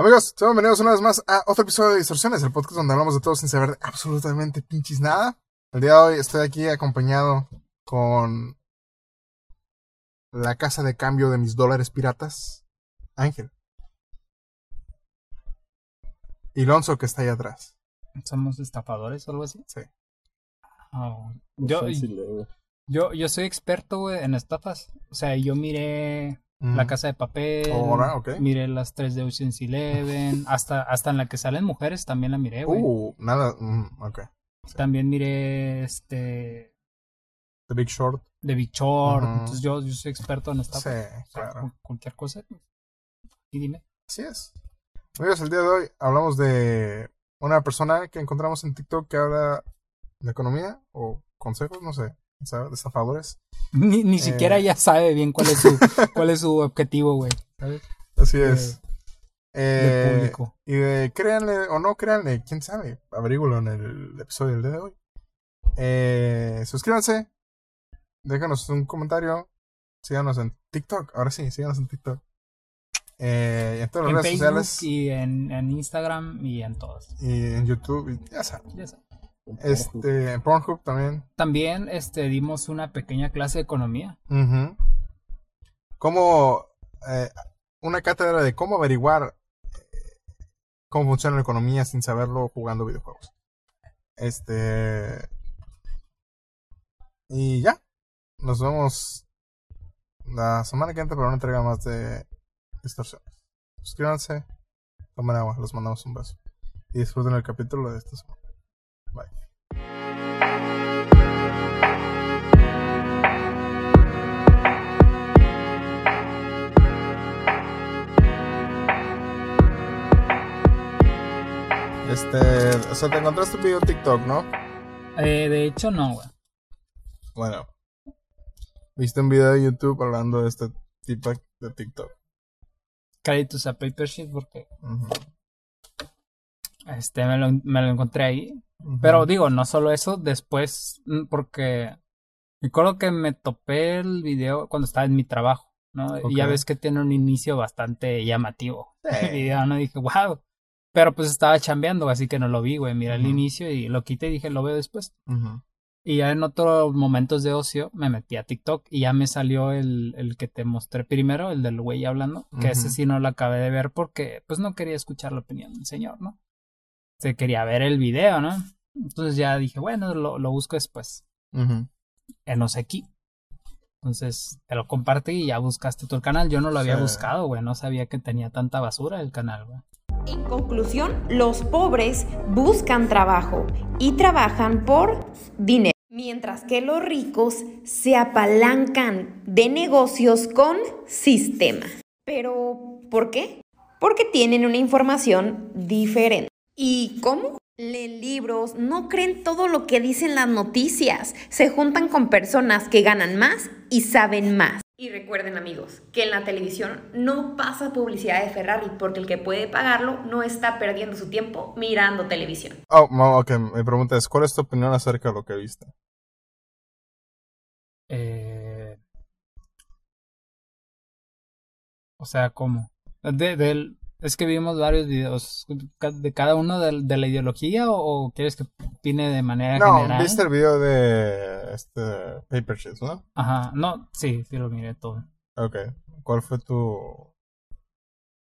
Amigos, sean bienvenidos una vez más a otro episodio de Distorsiones, el podcast donde hablamos de todo sin saber absolutamente pinches nada. El día de hoy estoy aquí acompañado con la casa de cambio de mis dólares piratas, Ángel. Y Lonzo que está ahí atrás. ¿Somos estafadores o algo así? Sí. Ah, yo, yo, yo soy experto, en estafas. O sea, yo miré La Mm. Casa de Papel, Ahora, miré las tres de Ocean's Eleven, hasta, hasta en la que salen mujeres también la miré, güey. Uh, nada, mm, ok. También miré este The Big Short. The Big Short. Entonces yo, yo soy experto en Sí. O sea, claro. cu- cualquier cosa. Y dime. Así es. Amigos, el día de hoy hablamos de una persona que encontramos en TikTok que habla de economía o consejos, no sé, ¿sabes? estafadores. Ni, ni Eh. siquiera ya sabe bien cuál es su, cuál es su objetivo, güey. Así es. De Eh, público. y de créanle o no créanle, quién sabe, averígualo en el episodio del día de hoy. Eh, suscríbanse, déjanos un comentario, síganos en TikTok, ahora sí, síganos en TikTok. Eh, y en todas las En redes Facebook sociales y en, en Instagram y en todos. y en YouTube, y ya saben. Ya sabes. Este, en Pornhub también. También este, dimos una pequeña clase de economía. Cómo, eh, una cátedra de cómo averiguar eh, cómo funciona la economía sin saberlo jugando videojuegos. Este. Y ya. Nos vemos la semana que entra para una entrega más de distorsiones. Suscríbanse, tomen agua, los mandamos un beso. Y disfruten el capítulo de esta semana. Bye. Este, o sea, te encontraste un video en TikTok, ¿no? Eh, de hecho, no, güey. Bueno. Viste un video de YouTube hablando de este tipo de TikTok. Créditos a Paper Sheet porque Ujú. Este, me, lo, me lo encontré ahí. Pero digo, no solo eso, después, mm, porque me acuerdo que me topé el video cuando estaba en mi trabajo, ¿no? Y ya ves que tiene un inicio bastante llamativo. Sí. El video, ¿no? Dije, wow. Pero pues estaba chambeando, así que no lo vi, güey. Miré el inicio y lo quité y dije, lo veo después. Ujú. Y ya en otros momentos de ocio me metí a TikTok y ya me salió el, el que te mostré primero, el del güey hablando, que ese sí no lo acabé de ver porque pues no quería escuchar la opinión del señor, ¿no? Se quería ver el video, ¿no? Entonces ya dije, bueno, lo, lo busco después, en no sé aquí. Entonces te lo compartí y ya buscaste tu canal. Yo no lo había Sí. buscado, güey, no sabía que tenía tanta basura el canal, güey. En conclusión, los pobres buscan trabajo y trabajan por dinero, mientras que los ricos se apalancan de negocios con sistema. Pero, ¿por qué? Porque tienen una información diferente. ¿Y cómo? Leen libros, no creen todo lo que dicen las noticias, se juntan con personas que ganan más y saben más. Y recuerden amigos, que en la televisión no pasa publicidad de Ferrari porque el que puede pagarlo no está perdiendo su tiempo mirando televisión. Oh, ok, mi pregunta es, ¿cuál es tu opinión acerca de lo que viste? Eh... O sea, ¿cómo? De, del- es que vimos varios videos de cada uno de, de la ideología o, o quieres que opine de manera No, general? viste el video de este Paper ¿no? Ajá, no, sí, sí lo miré todo. Ok. ¿Cuál fue tu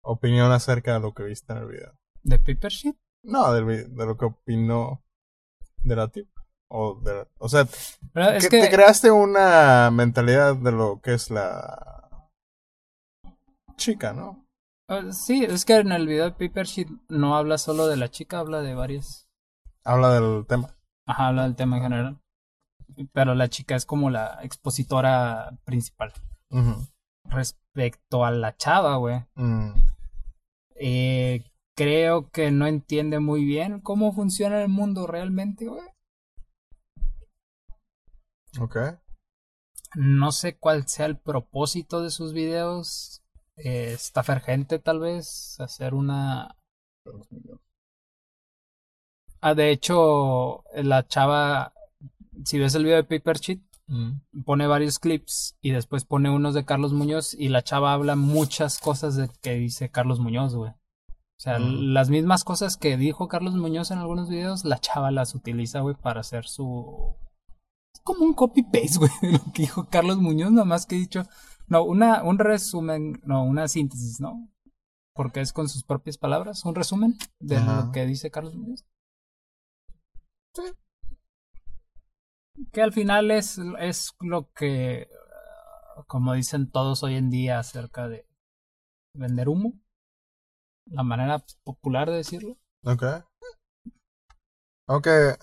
opinión acerca de lo que viste en el video? ¿De Paper Sheet? No, de lo que opinó de la tip. O, de la- o sea, Pero es que, te creaste una mentalidad de lo que es la chica, ¿no? Eh, sí, es que en el video de Paper Sheet no habla solo de la chica, habla de varias. Habla del tema. Ajá, habla del tema en general. Pero la chica es como la expositora principal. Respecto a la chava, güey. Mm, Eh, creo que no entiende muy bien cómo funciona el mundo realmente, güey. ok. No sé cuál sea el propósito de sus videos. Eh, estafar gente, tal vez. Hacer una. Ah, de hecho, la chava. Si ves el video de Paper Sheet, Mm. pone varios clips y después pone unos de Carlos Muñoz y la chava habla muchas cosas de que dice Carlos Muñoz, güey. O sea, las mismas cosas que dijo Carlos Muñoz en algunos videos, la chava las utiliza, güey, para hacer su... Es como un copy-paste, güey, de lo que dijo Carlos Muñoz, nada más que he dicho... No, una, un resumen, no, una síntesis, ¿no? Porque es con sus propias palabras, un resumen de lo que dice Carlos Muñoz. Sí. Que al final es, es lo que, como dicen todos hoy en día acerca de vender humo. La manera popular de decirlo. Ok. Aunque.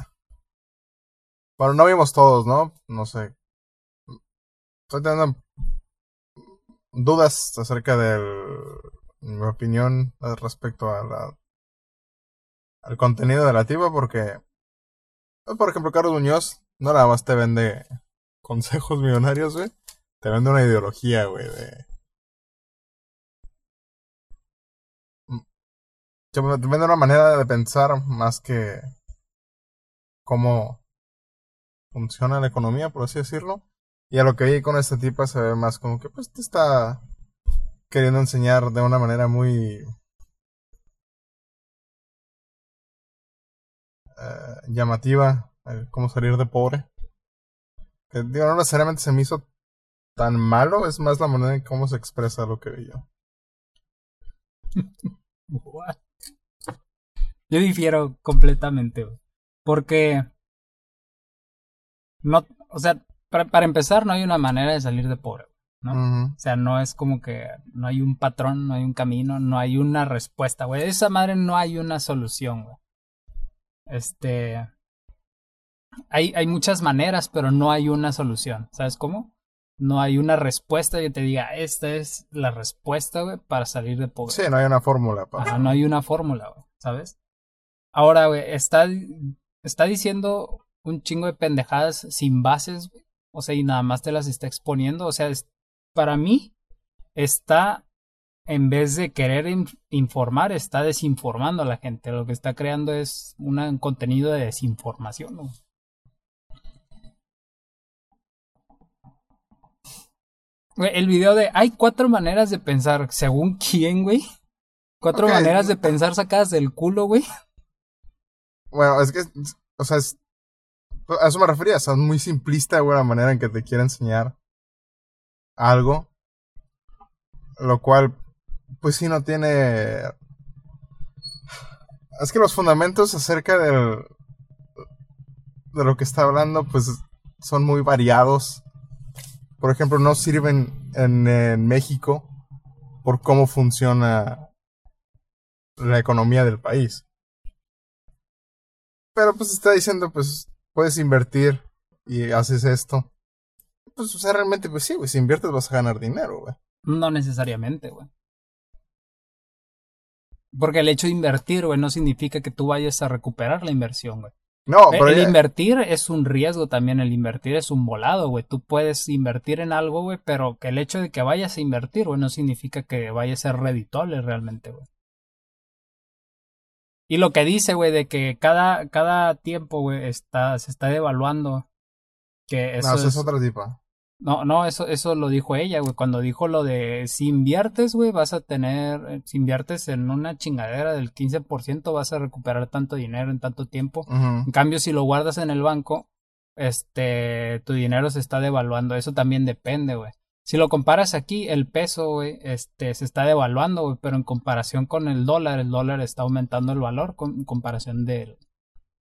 Bueno, no vimos todos, ¿no? No sé. Estoy teniendo dudas acerca de mi opinión respecto al contenido de la tipa porque, por ejemplo, Carlos Muñoz no nada más te vende consejos millonarios, güey. Te vende una ideología, güey, de... Te vende una manera de pensar más que cómo funciona la economía, por así decirlo. Y a lo que vi con este tipo se ve más como que pues te está queriendo enseñar de una manera muy eh, llamativa cómo salir de pobre. Que digo, no necesariamente se me hizo tan malo, es más la manera en cómo se expresa lo que vi yo. yo difiero completamente, porque no, o sea, para, empezar no hay una manera de salir de pobre, ¿no? O sea, no es como que no hay un patrón, no hay un camino, no hay una respuesta, güey. Esa madre no hay una solución, güey. Este, hay, hay muchas maneras, pero no hay una solución. ¿Sabes cómo? No hay una respuesta que te diga, esta es la respuesta, güey, para salir de pobre. Sí, no hay una fórmula. Para... no hay una fórmula, güey, ¿sabes? Ahora, güey, está, está diciendo un chingo de pendejadas sin bases, güey. O sea, y nada más te las está exponiendo. O sea, para mí, está, en vez de querer informar, está desinformando a la gente. Lo que está creando es un contenido de desinformación, ¿no? el video de hay cuatro maneras de pensar, según quién, güey. Cuatro maneras de pensar sacadas del culo, güey. Bueno, es que, o sea, a eso me refería, es muy simplista, güey, la manera en que te quiere enseñar algo. Lo cual, pues sí, no tiene... Es que los fundamentos acerca del... de lo que está hablando, pues son muy variados por ejemplo, no sirven en, México por cómo funciona la economía del país. Pero pues está diciendo, pues puedes invertir y haces esto. Pues, o sea, realmente, pues sí, güey, si inviertes vas a ganar dinero, güey. No necesariamente, güey. Porque el hecho de invertir, güey, no significa que tú vayas a recuperar la inversión, güey. No, pero el invertir es un riesgo también, el invertir es un volado, güey. Tú puedes invertir en algo, güey, pero que el hecho de que vayas a invertir, güey, no significa que vaya a ser reditable realmente, güey. Y lo que dice, güey, de que cada, cada tiempo, güey, está, se está devaluando. Que eso no, eso es, es otra tipa. No, no, eso, eso lo dijo ella, güey. Cuando dijo lo de si inviertes, güey, vas a tener, eh, si inviertes en una chingadera del 15%, vas a recuperar tanto dinero en tanto tiempo. En cambio, si lo guardas en el banco, este, tu dinero se está devaluando. Eso también depende, güey. Si lo comparas aquí, el peso, güey, este, se está devaluando, güey, pero en comparación con el dólar, el dólar está aumentando el valor en comparación del,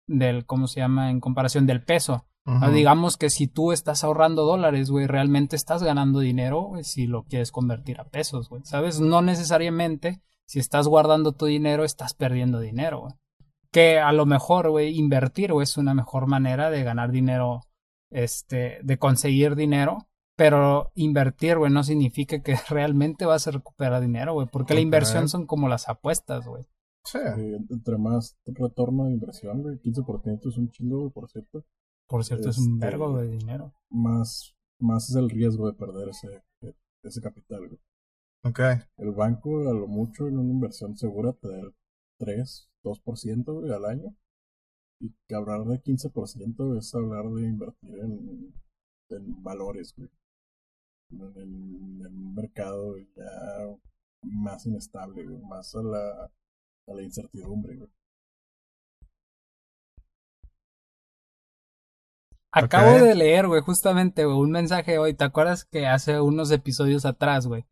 del, ¿cómo se llama? En comparación del peso. Digamos que si tú estás ahorrando dólares, güey, realmente estás ganando dinero si lo quieres convertir a pesos, güey. ¿Sabes? No necesariamente si estás guardando tu dinero estás perdiendo dinero, güey. Que a lo mejor, güey, invertir, güey, es una mejor manera de ganar dinero, este, de conseguir dinero. Pero invertir, güey, no significa que realmente vas a recuperar dinero, güey. Porque la inversión son como las apuestas, güey. Sí. entre más retorno de inversión, güey, 15% es un chingo, güey, por cierto. Por cierto, es un vergo de dinero. Más, más es el riesgo de perder ese, ese capital, güey. Ok. El banco, a lo mucho, en una inversión segura, te da 3, 2% güey, al año. Y que hablar de 15% es hablar de invertir en, en valores, güey. En, en, un mercado ya más inestable, güey. Más a la, a la incertidumbre, güey. Acabo de leer, güey, justamente, un mensaje hoy. ¿Te acuerdas que hace unos episodios atrás, güey,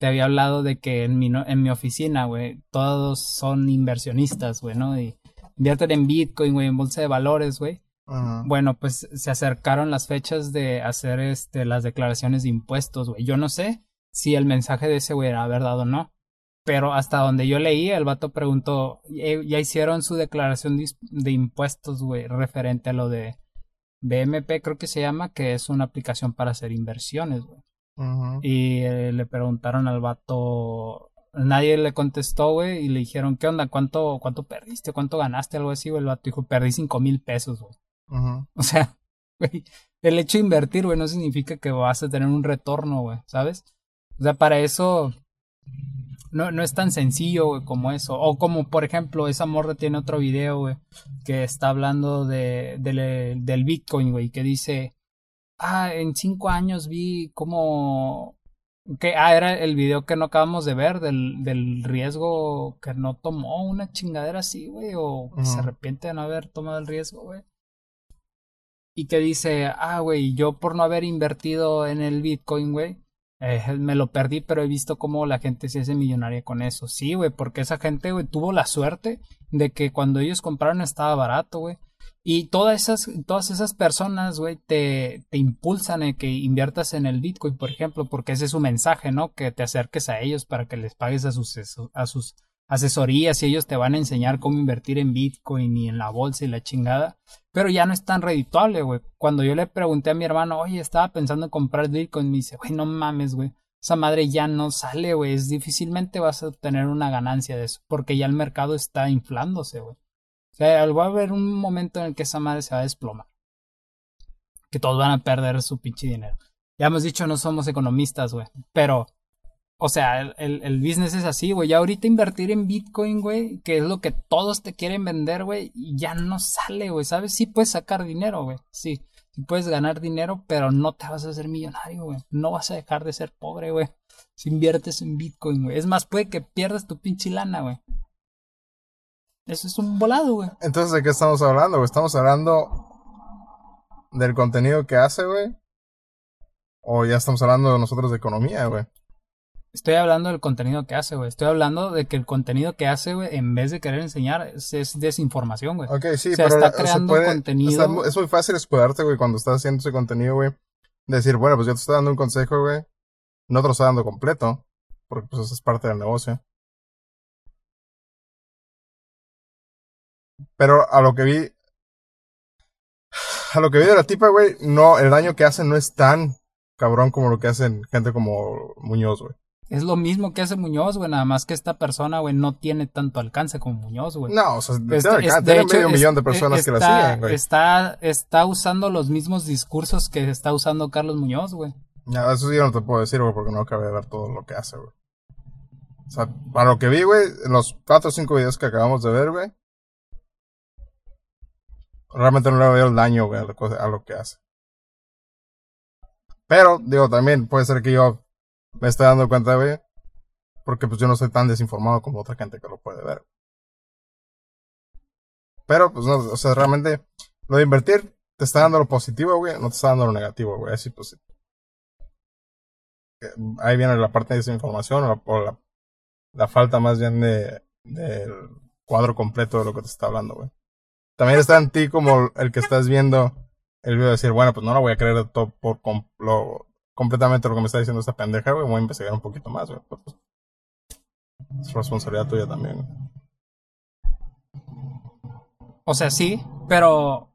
te había hablado de que en mi, en mi oficina, güey, todos son inversionistas, güey, ¿no? Y invierten en Bitcoin, güey, en bolsa de valores, güey. Bueno, pues se acercaron las fechas de hacer este las declaraciones de impuestos, güey. Yo no sé si el mensaje de ese güey era verdad o no. Pero hasta donde yo leí, el vato preguntó, ya hicieron su declaración de impuestos, güey, referente a lo de BMP, creo que se llama, que es una aplicación para hacer inversiones, güey. Y eh, le preguntaron al vato, nadie le contestó, güey, y le dijeron, ¿qué onda? ¿Cuánto, cuánto perdiste? ¿Cuánto ganaste? Algo así, güey. El vato dijo, perdí cinco mil pesos, güey. O sea, güey, el hecho de invertir, güey, no significa que vas a tener un retorno, güey, ¿sabes? O sea, para eso no, no es tan sencillo, güey, como eso. O como, por ejemplo, esa morra tiene otro video, güey, que está hablando de, del Bitcoin, güey, que dice, ah, en cinco años vi como... Que, ah, era el video que no acabamos de ver del, del riesgo que no tomó una chingadera así, güey, o que se arrepiente de no haber tomado el riesgo, güey. Y que dice, ah, güey, yo por no haber invertido en el Bitcoin, güey, eh, me lo perdí, pero he visto cómo la gente se hace millonaria con eso. Sí, güey, porque esa gente, güey, tuvo la suerte de que cuando ellos compraron estaba barato, güey. Y todas esas, todas esas personas, güey, te, te impulsan a que inviertas en el Bitcoin, por ejemplo, porque ese es su mensaje, ¿no? Que te acerques a ellos para que les pagues a sus, a sus asesorías y ellos te van a enseñar cómo invertir en Bitcoin y en la bolsa y la chingada. Pero ya no es tan redituable, güey. Cuando yo le pregunté a mi hermano, oye, estaba pensando en comprar Bitcoin, me dice, güey, no mames, güey. Esa madre ya no sale, güey. Es difícilmente vas a obtener una ganancia de eso. Porque ya el mercado está inflándose, güey. O sea, va a haber un momento en el que esa madre se va a desplomar. Que todos van a perder su pinche dinero. Ya hemos dicho, no somos economistas, güey. Pero o sea, el, el business es así, güey. Ya ahorita invertir en Bitcoin, güey, que es lo que todos te quieren vender, güey, ya no sale, güey, ¿sabes? Sí puedes sacar dinero, güey, sí. Sí puedes ganar dinero, pero no te vas a hacer millonario, güey. No vas a dejar de ser pobre, güey. Si inviertes en Bitcoin, güey. Es más, puede que pierdas tu pinche lana, güey. Eso es un volado, güey. Entonces, ¿de qué estamos hablando, güey? Estamos hablando del contenido que hace, güey. O ya estamos hablando nosotros de economía, güey. Estoy hablando del contenido que hace, güey. Estoy hablando de que el contenido que hace, güey, en vez de querer enseñar, es, desinformación, güey. Ok, sí, pero está creando contenido. es muy fácil escudarte, güey, cuando estás haciendo ese contenido, güey. Decir, bueno, pues yo te estoy dando un consejo, güey. No te lo estoy dando completo. Porque pues eso es parte del negocio. Pero a lo que vi. A lo que vi de la tipa, güey, no, el daño que hacen no es tan cabrón como lo que hacen gente como Muñoz, güey. Es lo mismo que hace Muñoz, güey, nada más que esta persona, güey, no tiene tanto alcance como Muñoz, güey. No, o sea, tiene medio millón de personas que la siguen, güey. Está, está usando los mismos discursos que está usando Carlos Muñoz, güey. Ya, eso sí yo no te puedo decir, güey, porque no acabé de ver todo lo que hace, güey. O sea, para lo que vi, güey, en los cuatro o cinco videos que acabamos de ver, güey, realmente no le veo el daño, güey, a lo que hace. Pero, digo, también puede ser que yo me estoy dando cuenta, güey. Porque pues yo no soy tan desinformado como otra gente que lo puede ver. Pero, pues no, o sea, realmente lo de invertir te está dando lo positivo, güey, no te está dando lo negativo, güey, así pues. Ahí viene la parte de desinformación o la, la, falta más bien de del cuadro completo de lo que te está hablando, güey. También está en ti como el que estás viendo el video de decir, bueno, pues no lo voy a creer todo por lo, completamente lo que me está diciendo esta pendeja, güey. Voy a investigar un poquito más, güey. Pues, es responsabilidad tuya también. O sea, sí, pero.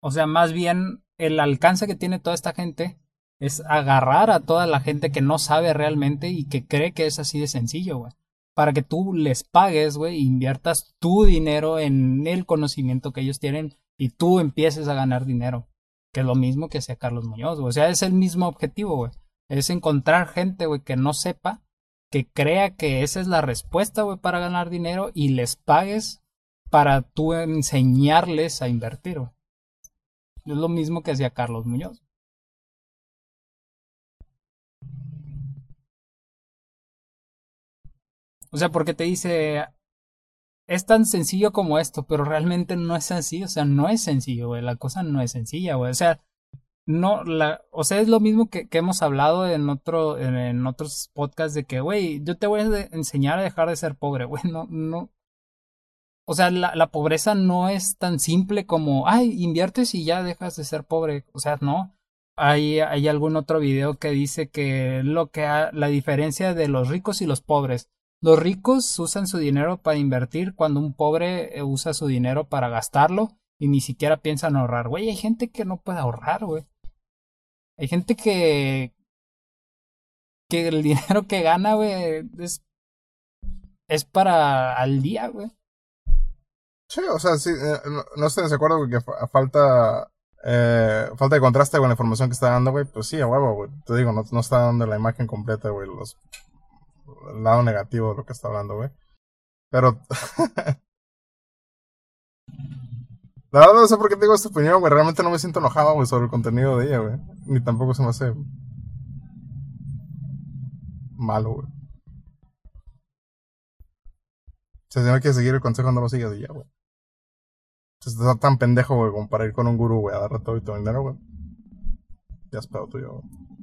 O sea, más bien el alcance que tiene toda esta gente es agarrar a toda la gente que no sabe realmente y que cree que es así de sencillo, güey. Para que tú les pagues, güey, inviertas tu dinero en el conocimiento que ellos tienen y tú empieces a ganar dinero. Que es lo mismo que hacía Carlos Muñoz, O sea, es el mismo objetivo, güey. Es encontrar gente, güey, que no sepa, que crea que esa es la respuesta, güey, para ganar dinero y les pagues para tú enseñarles a invertir, güey. Es lo mismo que hacía Carlos Muñoz. O sea, porque te dice, es tan sencillo como esto, pero realmente no es sencillo, o sea, no es sencillo, güey, la cosa no es sencilla, güey, o sea, no, la, o sea, es lo mismo que, que hemos hablado en otro, en, otros podcasts de que, güey, yo te voy a enseñar a dejar de ser pobre, güey, no, no, o sea, la, la pobreza no es tan simple como, ay, inviertes y ya dejas de ser pobre, o sea, no, hay, hay algún otro video que dice que lo que ha, la diferencia de los ricos y los pobres, los ricos usan su dinero para invertir cuando un pobre eh, usa su dinero para gastarlo y ni siquiera piensan ahorrar. Güey, hay gente que no puede ahorrar, güey. Hay gente que. que el dinero que gana, güey, es. es para al día, güey. Sí, o sea, sí, eh, no, estoy de acuerdo que falta. Eh, falta de contraste con la información que está dando, güey. Pues sí, a huevo, güey. Te digo, no, no está dando la imagen completa, güey. Los el lado negativo de lo que está hablando, güey. Pero. La verdad no sé por qué tengo esta opinión, güey. Realmente no me siento enojado, güey, sobre el contenido de ella, güey. Ni tampoco se me hace. malo, güey. Si no quiere seguir el consejo, no lo sigas de ella, güey. Si estás tan pendejo, güey, como para ir con un gurú, güey, a darle todo y todo dinero, güey. Ya es pedo tuyo, güey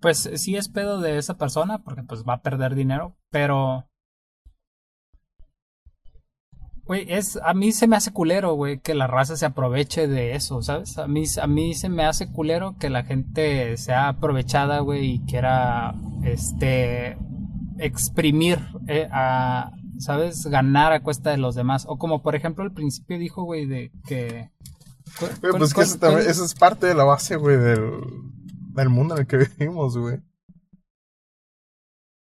pues sí es pedo de esa persona porque pues va a perder dinero, pero Güey, es, a mí se me hace culero, güey, que la raza se aproveche de eso, ¿sabes? A mí, a mí se me hace culero que la gente sea aprovechada, güey, y quiera, este, exprimir eh, a, ¿sabes? Ganar a cuesta de los demás. O como, por ejemplo, al principio dijo, güey, de que... pues que eso, es parte de la base, güey, del, del mundo en el que vivimos, güey.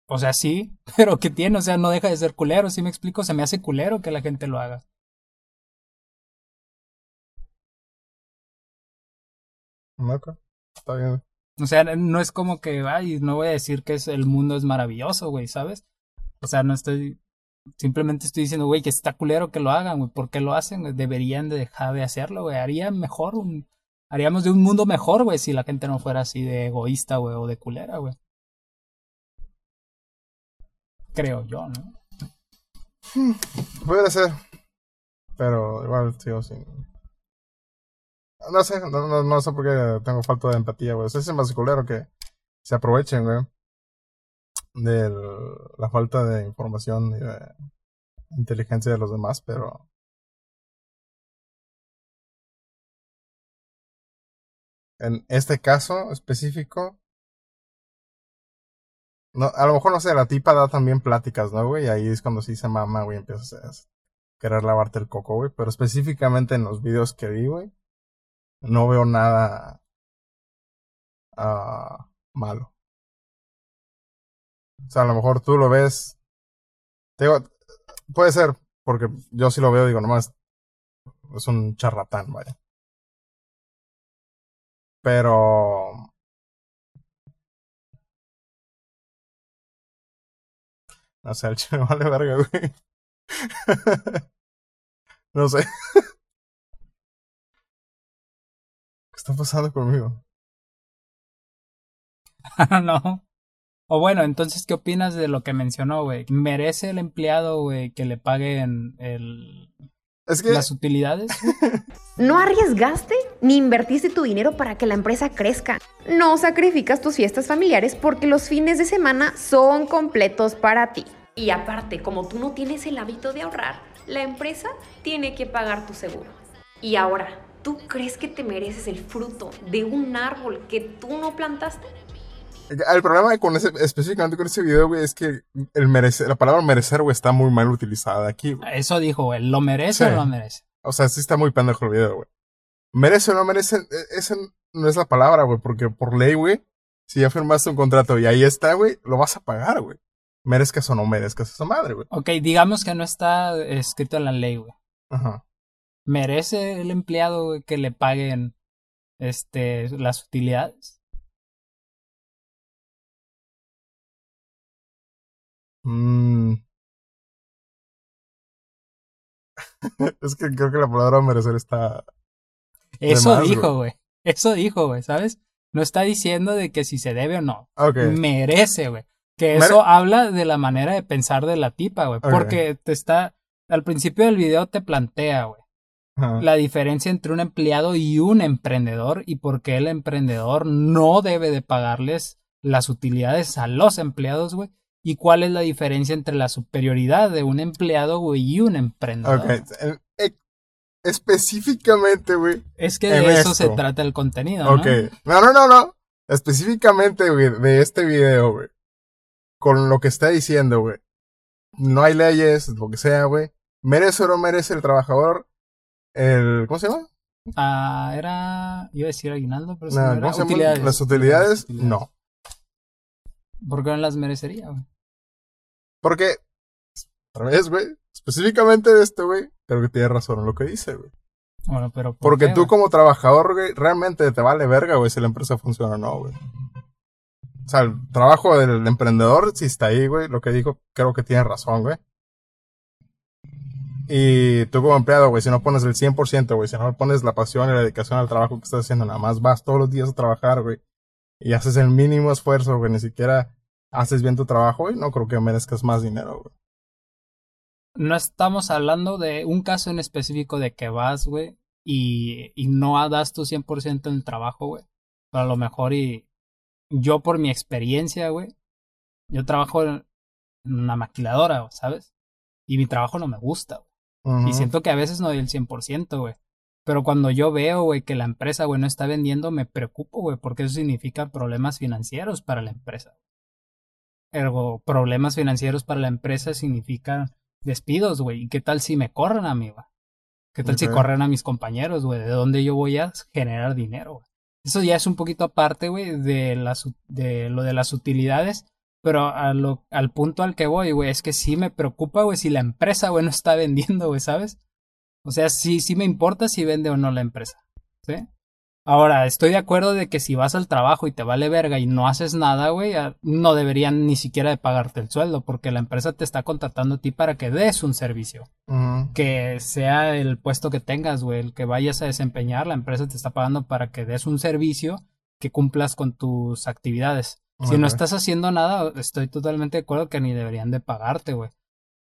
O sea, sí, pero ¿qué tiene? O sea, no deja de ser culero, si me explico, se me hace culero que la gente lo haga. está bien. O sea, no es como que, ay, no voy a decir que es, el mundo es maravilloso, güey, ¿sabes? O sea, no estoy, simplemente estoy diciendo, güey, que está culero que lo hagan, güey, ¿por qué lo hacen? Deberían de dejar de hacerlo, güey, haría mejor un, haríamos de un mundo mejor, güey, si la gente no fuera así de egoísta, güey, o de culera, güey. Creo yo, ¿no? Hmm, puede ser. Pero igual sigo sin. No sé, no, no, sé por qué tengo falta de empatía, güey. Es más culero que se aprovechen, güey. De la falta de información y de inteligencia de los demás, pero en este caso específico, no, a lo mejor no sé, la tipa da también pláticas, ¿no, güey? Y ahí es cuando sí se mama, güey, empiezas a querer lavarte el coco, güey. Pero específicamente en los videos que vi, güey, no veo nada uh, malo. O sea, a lo mejor tú lo ves. Te digo, puede ser, porque yo sí lo veo, digo, nomás es un charlatán, vaya. Pero... No sé, el chile vale verga, güey. no sé. ¿Qué está pasando conmigo? no. O bueno, entonces, ¿qué opinas de lo que mencionó, güey? ¿Merece el empleado, güey, que le paguen el, las utilidades. no arriesgaste ni invertiste tu dinero para que la empresa crezca. No sacrificas tus fiestas familiares porque los fines de semana son completos para ti. Y aparte, como tú no tienes el hábito de ahorrar, la empresa tiene que pagar tu seguro. Y ahora, ¿tú crees que te mereces el fruto de un árbol que tú no plantaste? El problema con ese, específicamente con ese video, güey, es que el merecer, la palabra merecer, güey, está muy mal utilizada aquí, Eso dijo, güey, ¿lo merece o no lo merece? O sea, sí está muy pendejo el video, güey. ¿Merece o no merece? E, esa no es la palabra, güey, porque por ley, güey, si ya firmaste un contrato y ahí está, güey, lo vas a pagar, güey. Merezcas o no merezcas esa madre, güey. Ok, digamos que no está escrito en la ley, güey. Ajá. ¿Merece el empleado, güey, que le paguen, este, las utilidades? Mm. es que creo que la palabra merecer está. Eso dijo, güey. Eso dijo, güey, ¿sabes? No está diciendo de que si se debe o no. Merece, güey. Que eso habla de la manera de pensar de la tipa, güey. Porque te está. Al principio del video te plantea, güey. La diferencia entre un empleado y un emprendedor y por qué el emprendedor no debe de pagarles las utilidades a los empleados, güey. Y cuál es la diferencia entre la superioridad de un empleado, güey, y un emprendedor. Ok. Específicamente, güey. Es que de eso se trata el contenido, ¿no? Ok. No, no, no, no. Específicamente, güey, de este video, güey. Con lo que está diciendo, güey. No hay leyes, lo que sea, güey. ¿Merece o no merece el trabajador el. ¿Cómo se llama? Ah, era. Iba a decir aguinaldo, pero no, no era. Utilidades. Las utilidades, no. ¿Por qué no las merecería, güey? Porque. Otra vez, güey. Específicamente de esto, güey. Creo que tiene razón en lo que dice, güey. Bueno, pero. Porque tú, como trabajador, güey, realmente te vale verga, güey, si la empresa funciona o no, güey. O sea, el trabajo del emprendedor, si está ahí, güey, lo que dijo, creo que tiene razón, güey. Y tú como empleado, güey, si no pones el 100%, güey, si no pones la pasión y la dedicación al trabajo que estás haciendo, nada más vas todos los días a trabajar, güey, y haces el mínimo esfuerzo, güey, ni siquiera haces bien tu trabajo, güey, no creo que merezcas más dinero, güey. No estamos hablando de un caso en específico de que vas, güey, y, y no das tu 100% en el trabajo, güey. Pero a lo mejor y yo por mi experiencia, güey, yo trabajo en una maquiladora, ¿sabes? Y mi trabajo no me gusta, güey. Y siento que a veces no doy el 100%, güey. Pero cuando yo veo, güey, que la empresa, güey, no está vendiendo, me preocupo, güey, porque eso significa problemas financieros para la empresa. Ergo, problemas financieros para la empresa significa despidos, güey. ¿Y qué tal si me corren a mí, güey? ¿Qué tal si corren a mis compañeros, güey? ¿De dónde yo voy a generar dinero, güey? Eso ya es un poquito aparte, güey, de, de lo de las utilidades. Pero a lo, al punto al que voy, güey, es que sí me preocupa, güey, si la empresa, güey, no está vendiendo, güey, ¿sabes? O sea, sí, sí me importa si vende o no la empresa. ¿Sí? Ahora, estoy de acuerdo de que si vas al trabajo y te vale verga y no haces nada, güey, no deberían ni siquiera de pagarte el sueldo, porque la empresa te está contratando a ti para que des un servicio. Que sea el puesto que tengas, güey, el que vayas a desempeñar, la empresa te está pagando para que des un servicio que cumplas con tus actividades. Si no estás haciendo nada, estoy totalmente de acuerdo que ni deberían de pagarte, güey.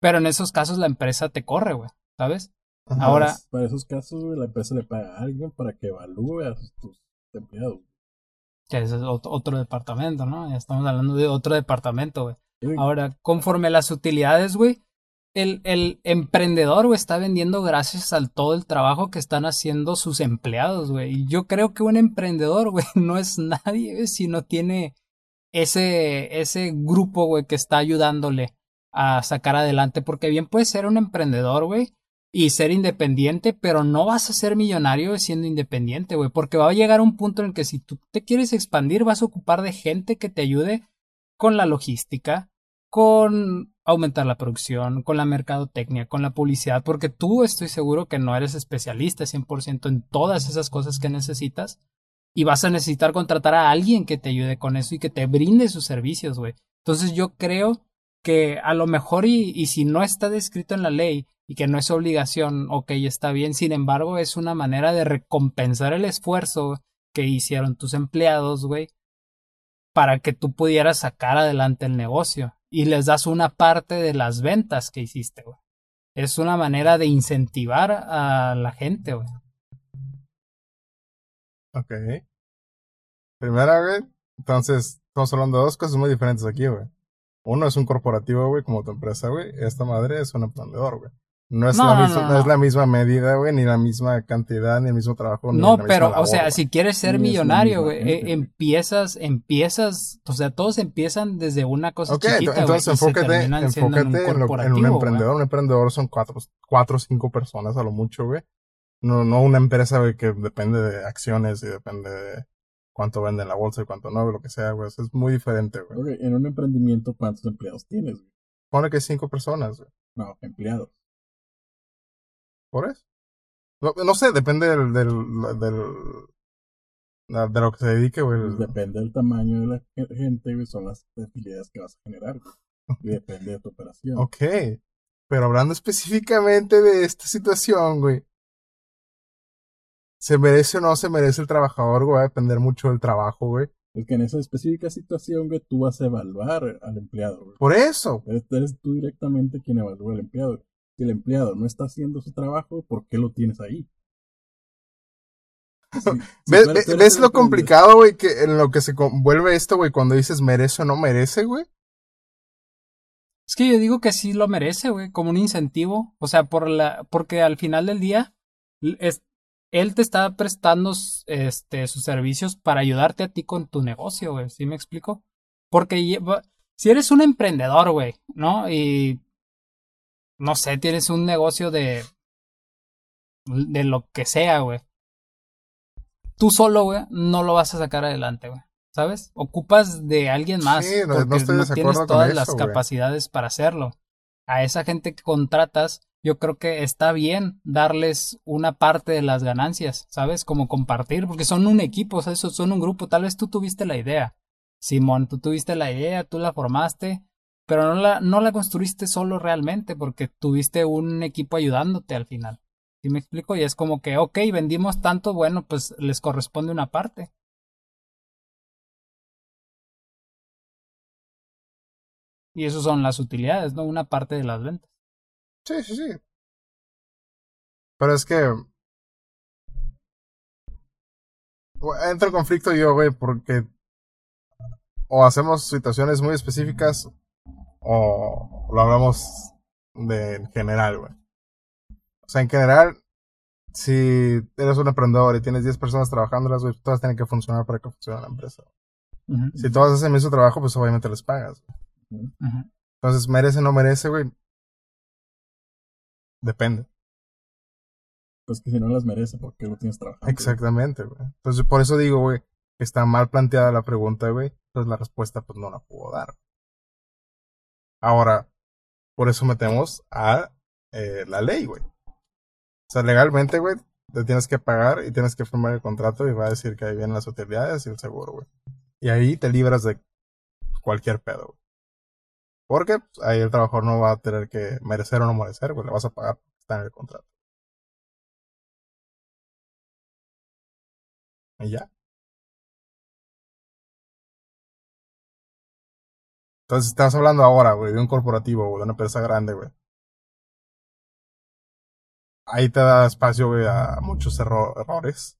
Pero en esos casos la empresa te corre, güey, ¿sabes? Ahora... Para esos casos, güey, la empresa le paga a alguien para que evalúe a tus empleados. Que ese es otro, departamento, ¿no? Ya estamos hablando de otro departamento, güey. Ahora, conforme las utilidades, güey, el, el emprendedor, güey, está vendiendo gracias al todo el trabajo que están haciendo sus empleados, güey. Y yo creo que un emprendedor, güey, no es nadie, si no tiene ese, ese grupo, güey, que está ayudándole a sacar adelante. Porque bien puedes ser un emprendedor, güey, y ser independiente, pero no vas a ser millonario siendo independiente, güey. Porque va a llegar un punto en el que si tú te quieres expandir, vas a ocupar de gente que te ayude con la logística, con aumentar la producción, con la mercadotecnia, con la publicidad, porque tú estoy seguro que no eres especialista 100% en todas esas cosas que necesitas y vas a necesitar contratar a alguien que te ayude con eso y que te brinde sus servicios, güey. Entonces yo creo que a lo mejor y, si no está descrito en la ley y que no es obligación, ok, está bien, sin embargo es una manera de recompensar el esfuerzo que hicieron tus empleados, güey, para que tú pudieras sacar adelante el negocio y les das una parte de las ventas que hiciste, güey. Es una manera de incentivar a la gente, güey. Ok. Primera, güey. Entonces, estamos hablando de dos cosas muy diferentes aquí, güey. Uno es un corporativo, güey, como tu empresa, güey. Esta madre es un emprendedor, güey. No es, la misma, no, es la misma medida, güey, ni la misma cantidad, ni el mismo trabajo. No, pero, o sea, si quieres ser millonario, güey, eh, empiezas, empiezas, o sea, todos empiezan desde una cosa okay, chiquita, entonces enfócate, enfócate en, un emprendedor. Un emprendedor son cuatro, cuatro o cinco personas a lo mucho, güey. No, no una empresa, güey, que depende de acciones y depende de cuánto vende en la bolsa y cuánto no, lo que sea, güey. Eso es muy diferente, güey. en un emprendimiento, ¿cuántos empleados tienes, güey? Pone que cinco personas, güey. No, empleados. ¿Por eso? No, sé, depende del, del, del, de lo que se dedique, güey. Pues depende del tamaño de la gente, güey, son las utilidades que vas a generar, güey. Y depende de tu operación. Ok. Pero hablando específicamente de esta situación, güey se merece o no se merece el trabajador, güey, va a depender mucho del trabajo, güey. Es que en esa específica situación, güey, tú vas a evaluar al empleado, güey. Por eso. Eres, tú directamente quien evalúa al empleado. Si el empleado no está haciendo su trabajo, ¿por qué lo tienes ahí? ¿Ves, lo complicado, güey, que en lo que se vuelve esto, güey, cuando dices merece o no merece, güey? Es que yo digo que sí lo merece, güey, como un incentivo. O sea, por la, porque al final del día, es, él te está prestando este, sus servicios para ayudarte a ti con tu negocio, güey. ¿Sí me explico? Porque si eres un emprendedor, güey, ¿no? Y no sé, tienes un negocio de de lo que sea, güey. Tú solo, güey, no lo vas a sacar adelante, güey. ¿sabes? Ocupas de alguien más sí, no, porque no, tienes todas las capacidades para hacerlo. A esa gente que contratas, yo creo que está bien darles una parte de las ganancias, ¿sabes? Como compartir, porque son un equipo, ¿sabes? son un grupo. Tal vez tú tuviste la idea, Simón, tú tuviste la idea, tú la formaste, pero no la, no la construiste solo realmente, porque tuviste un equipo ayudándote al final. ¿Sí me explico? Y es como que, ok, vendimos tanto, bueno, pues les corresponde una parte. Y eso son las utilidades, ¿no? Una parte de las ventas. Sí, sí, sí. Pero es que. Entra en conflicto yo, güey, porque. O hacemos situaciones muy específicas. O lo hablamos de en general, güey. O sea, en general, si eres un emprendedor y tienes 10 personas trabajando, las todas tienen que funcionar para que funcione la empresa. Si todas hacen el mismo trabajo, pues obviamente les pagas. Güey. Entonces, ¿merece o no merece, güey? Depende. Pues que si no las merece, ¿por qué lo tienes trabajando? Exactamente, güey. Entonces, por eso digo, güey, que está mal planteada la pregunta, güey. Entonces, la respuesta, pues, no la puedo dar. Ahora, por eso metemos a eh, la ley, güey. O sea, legalmente, güey, te tienes que pagar y tienes que firmar el contrato y va a decir que ahí vienen las utilidades y el seguro, güey. Y ahí te libras de cualquier pedo, güey. Porque pues, ahí el trabajador no va a tener que merecer o no merecer, pues le vas a pagar está en el contrato. Y ya. Entonces, estás hablando ahora, güey, de un corporativo, o de una empresa grande, güey. Ahí te da espacio, güey, a muchos errores.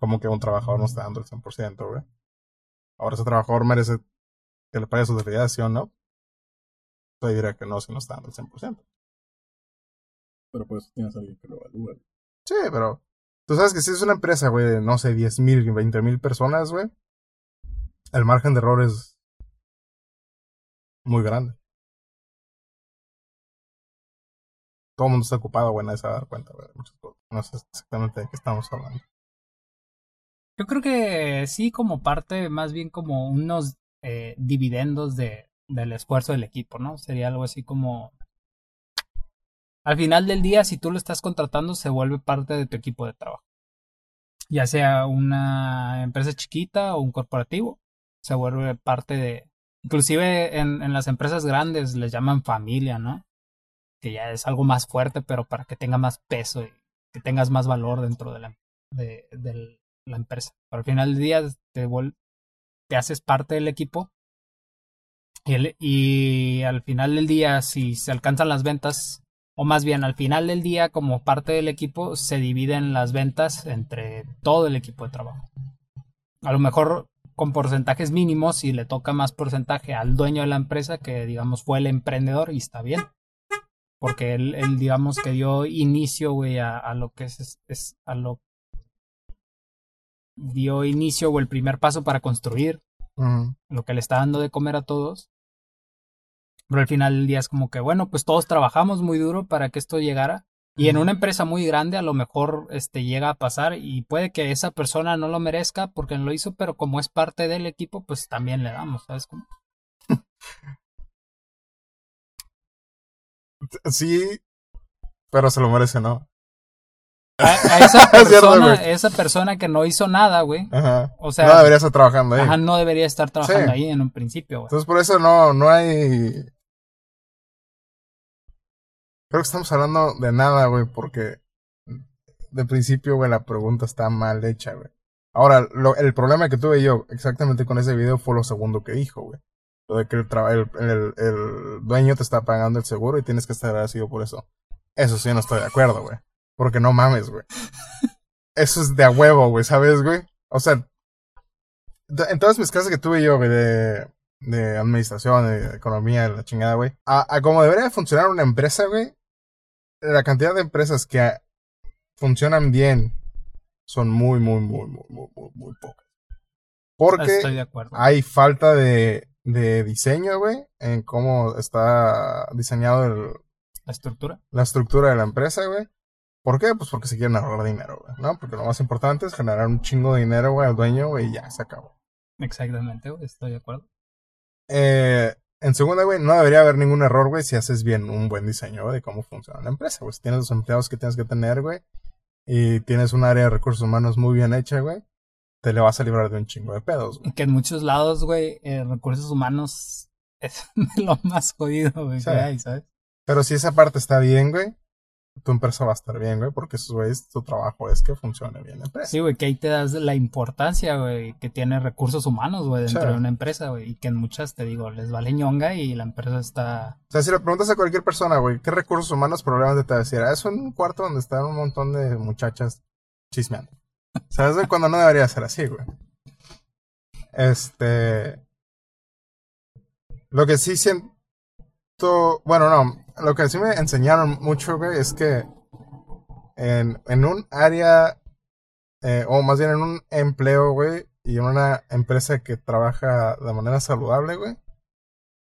Como que un trabajador no está dando el 100%, güey. Ahora ese trabajador merece que le pague su utilidades, ¿sí o no? Yo diría que no, si no está dando el 100%. Pero pues tienes a alguien que lo evalúe. Sí, pero tú sabes que si es una empresa, güey, de no sé, 10 mil, 20 mil personas, güey, el margen de error es muy grande. Todo el mundo está ocupado, güey, nadie se va a dar cuenta, güey, muchas cosas. No sé exactamente de qué estamos hablando. Yo creo que sí, como parte, más bien como unos eh, dividendos de, del esfuerzo del equipo, ¿no? Sería algo así como... Al final del día, si tú lo estás contratando, se vuelve parte de tu equipo de trabajo. Ya sea una empresa chiquita o un corporativo, se vuelve parte de... Inclusive en, las empresas grandes les llaman familia, ¿no? Que ya es algo más fuerte, pero para que tenga más peso y que tengas más valor dentro de la, de, de la empresa. Pero al final del día te, te haces parte del equipo y, al final del día, si se alcanzan las ventas, o más bien al final del día, como parte del equipo, se dividen las ventas entre todo el equipo de trabajo. A lo mejor con porcentajes mínimos y le toca más porcentaje al dueño de la empresa que digamos fue el emprendedor y está bien. Porque él, digamos que dio inicio, güey, a, lo que es, es, a lo dio inicio o el primer paso para construir lo que le está dando de comer a todos. Pero al final del día es como que, bueno, pues todos trabajamos muy duro para que esto llegara. Y en una empresa muy grande a lo mejor este llega a pasar y puede que esa persona no lo merezca porque no lo hizo, pero como es parte del equipo, pues también le damos, ¿sabes cómo? Sí, pero se lo merece, ¿no? A, esa persona, esa persona que no hizo nada, güey. O sea, no debería estar trabajando ahí. Ajá, no debería estar trabajando ahí en un principio, güey. Entonces por eso no, no hay. Creo que estamos hablando de nada, güey, porque de principio, güey, la pregunta está mal hecha, güey. Ahora, lo, el problema que tuve yo exactamente con ese video fue lo segundo que dijo, güey. Lo de que el, el, el, dueño te está pagando el seguro y tienes que estar agradecido por eso. Eso sí no estoy de acuerdo, güey. Porque no mames, güey. Eso es de a huevo, güey, ¿sabes, güey? O sea, en todas mis clases que tuve yo, güey, de, de administración, de economía, de la chingada, güey. A, a como debería funcionar una empresa, güey. La cantidad de empresas que funcionan bien son muy, muy, muy, muy, muy, muy, muy pocas. Porque hay falta de, de diseño, güey, en cómo está diseñado el, la estructura. La estructura de la empresa, güey. ¿Por qué? Pues porque se quieren ahorrar dinero, güey, ¿no? Porque lo más importante es generar un chingo de dinero, güey, al dueño, güey, y ya se acabó. Exactamente, güey, estoy de acuerdo. Eh, en segunda, güey, no debería haber ningún error, güey, si haces bien un buen diseño de cómo funciona la empresa, güey. Si tienes los empleados que tienes que tener, güey, y tienes un área de recursos humanos muy bien hecha, güey, te le vas a librar de un chingo de pedos, güey. Que en muchos lados, güey, eh, recursos humanos es lo más jodido, güey, ¿sabes? Pero si esa parte está bien, güey, tu empresa va a estar bien, güey, porque eso, güey, tu trabajo es que funcione bien la empresa. Sí, güey, que ahí te das la importancia, güey, que tiene recursos humanos, güey, dentro de una empresa, güey, y que en muchas, te digo, les vale ñonga y la empresa está... O sea, si le preguntas a cualquier persona, güey, ¿qué recursos humanos probablemente te va a decir? Ah, en un cuarto donde están un montón de muchachas chismeando. ¿Sabes, güey? Cuando no debería ser así, güey. Este... Lo que sí siento... Bueno, no, lo que sí me enseñaron mucho, güey, es que en, en un área, eh, o más bien en un empleo, güey, y en una empresa que trabaja de manera saludable, güey,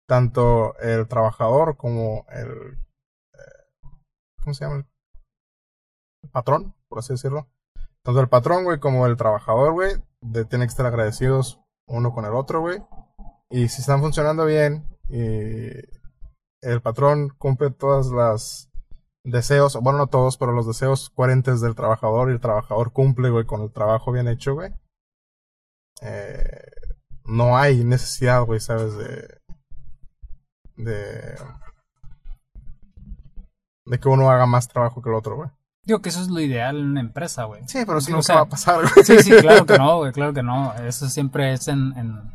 tanto el trabajador como el, eh, ¿cómo se llama? El patrón, por así decirlo. Tanto el patrón, güey, como el trabajador, güey, tienen que estar agradecidos uno con el otro, güey. Y si están funcionando bien y el patrón cumple todas las deseos, bueno, no todos, pero los deseos coherentes del trabajador y el trabajador cumple, güey, con el trabajo bien hecho, güey. Eh, no hay necesidad, güey, ¿sabes? De, de. de que uno haga más trabajo que el otro, güey. Digo que eso es lo ideal en una empresa, güey. Sí, pero eso no va a pasar, güey. Sí, sí, claro que no, güey, claro que no. Eso siempre es en, en...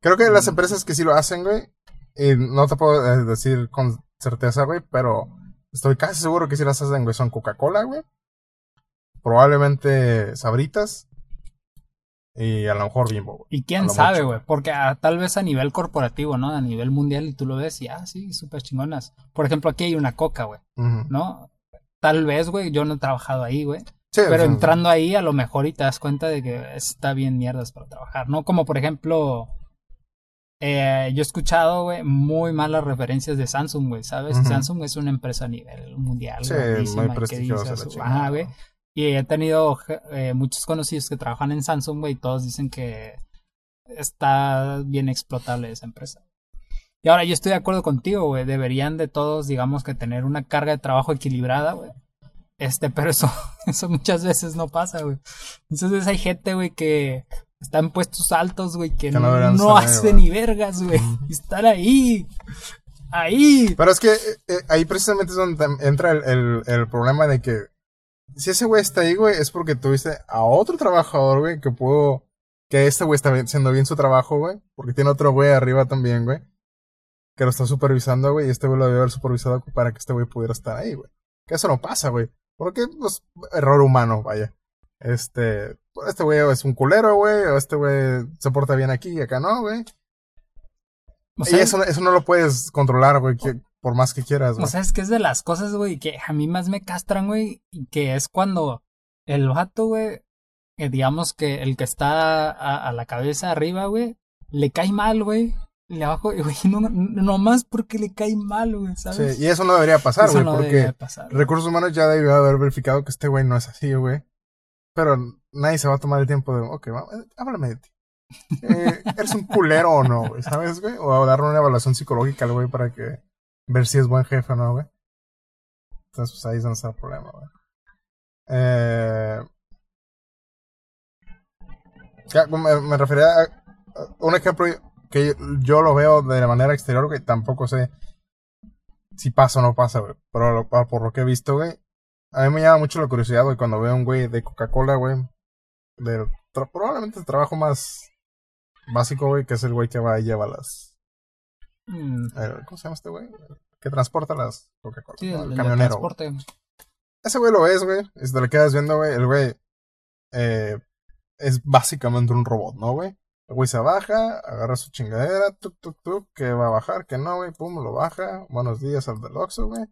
Creo que las empresas que sí lo hacen, güey, y no te puedo eh, decir con certeza, güey, pero estoy casi seguro que si las hacen, güey, son Coca-Cola, güey. Probablemente Sabritas. Y a lo mejor Bimbo, güey. Y quién sabe, güey. Porque ah, tal vez a nivel corporativo, ¿no? A nivel mundial y tú lo ves y, ah, sí, súper chingonas. Por ejemplo, aquí hay una Coca, güey. ¿No? Tal vez, güey, yo no he trabajado ahí, güey. Sí, pero entrando ahí a lo mejor y te das cuenta de que está bien mierdas para trabajar, ¿no? Como por ejemplo, eh, yo he escuchado, güey, muy malas referencias de Samsung, güey, ¿sabes? Samsung es una empresa a nivel mundial. Sí, muy prestigiosa Ajá, güey. Y he tenido eh, muchos conocidos que trabajan en Samsung, güey, y todos dicen que está bien explotable esa empresa. Y ahora yo estoy de acuerdo contigo, güey. Deberían de todos, digamos, que tener una carga de trabajo equilibrada, güey. Este, pero eso, eso muchas veces no pasa, güey. Entonces hay gente, güey, que están puestos altos, güey, que, no, hacen ni vergas, güey. Están ahí. Ahí. Pero es que eh, eh, ahí precisamente es donde entra el, el, problema de que si ese güey está ahí, güey, es porque tuviste a otro trabajador, güey, que pudo. Que este güey está haciendo bien su trabajo, güey. Porque tiene otro güey arriba también, güey. Que lo está supervisando, güey. Y este güey lo debe haber supervisado para que este güey pudiera estar ahí, güey. Que eso no pasa, güey. Porque, pues, error humano, vaya. Este, este güey es un culero, güey, o este güey se porta bien aquí y acá no, güey. y eso, eso no lo puedes controlar, güey, por más que quieras, güey. O sea, es que es de las cosas, güey, que a mí más me castran, güey, que es cuando el vato, güey, eh, digamos que el que está a, la cabeza arriba, güey, le cae mal, güey. Le bajo, güey, no, no más porque le cae mal, güey, ¿sabes? Sí, y eso no debería pasar, güey, porque recursos humanos ya debió haber verificado que este güey no es así, güey. Pero nadie se va a tomar el tiempo de, ok, háblame de ti. Eh, ¿Eres un culero o no, güey? ¿Sabes, güey? O darle una evaluación psicológica al güey para que ver si es buen jefe o no, güey. Entonces, pues ahí es donde está el problema, güey. Eh, me, me, refería a un ejemplo que yo lo veo de la manera exterior, que tampoco sé si pasa o no pasa, güey. Pero por lo que he visto, güey, a mí me llama mucho la curiosidad, güey, cuando veo a un güey de Coca-Cola, güey, del probablemente el trabajo más básico, güey, que es el güey que va y lleva las... Mm. ¿Cómo se llama este güey? Que transporta las Coca-Cola. Sí, el, camionero. transporte. Ese güey lo ves, güey. Y si te lo quedas viendo, güey, el güey eh, es básicamente un robot, ¿no, güey? El güey se baja, agarra su chingadera, tuk, tuk, tuk, que va a bajar, que no, güey, pum, lo baja. Buenos días al del Oxxo, güey.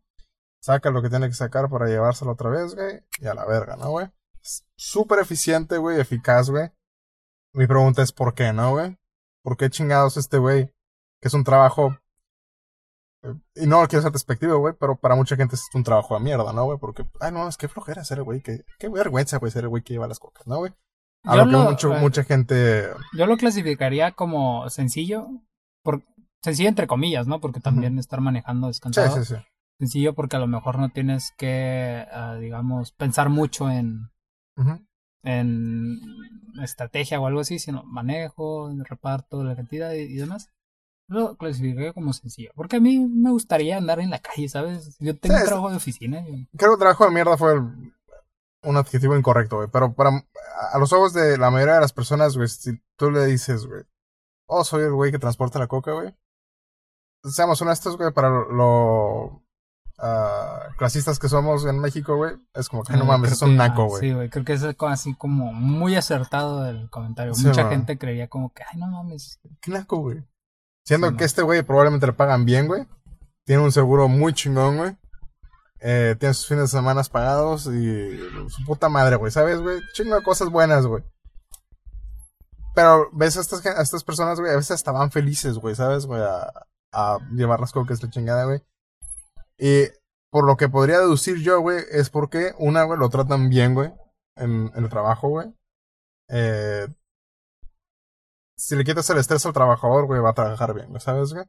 Saca lo que tiene que sacar para llevárselo otra vez, güey. Y a la verga, ¿no, güey? Súper eficiente, güey, eficaz, güey. Mi pregunta es ¿por qué, no, güey? ¿Por qué chingados este güey, que es un trabajo... Eh, y no quiero ser despectivo, güey, pero para mucha gente es un trabajo de mierda, ¿no, güey? Porque, ay, no, es que flojera ser el güey que... Qué vergüenza, güey, ser el güey que lleva las cocas, ¿no, güey? A lo, que mucho, eh, mucha gente... Yo lo clasificaría como sencillo, por, sencillo entre comillas, ¿no? Porque también estar manejando es cansado. Sí, sí, sí. Sencillo porque a lo mejor no tienes que, ah, digamos, pensar mucho en, en estrategia o algo así, sino manejo, reparto, la cantidad y, demás. Lo clasificaría como sencillo. Porque a mí me gustaría andar en la calle, ¿sabes? Yo tengo un trabajo de oficina. Creo que trabajo de mierda fue un adjetivo incorrecto, güey. Pero para a los ojos de la mayoría de las personas, güey, si tú le dices, güey, oh, soy el güey que transporta la coca, güey. Seamos honestos, güey, para lo uh, clasistas que somos en México, güey, es como que no mames, es un naco, güey. Sí, güey, creo que es así como muy acertado el comentario. Mucha gente creería como que, ay, no mames. Qué naco, güey. Siendo que este güey probablemente le pagan bien, güey. Tiene un seguro muy chingón, güey. Eh, tiene sus fines de semana pagados y su puta madre, güey, ¿sabes, güey? Chingo de cosas buenas, güey. Pero ves a estas, a estas personas, güey, a veces estaban felices, güey, ¿sabes, güey? A, a llevar las cocas la chingada, güey. Y por lo que podría deducir yo, güey, es porque una, güey, lo tratan bien, güey, en, el trabajo, güey. Eh, si le quitas el estrés al trabajador, güey, va a trabajar bien, ¿sabes, güey?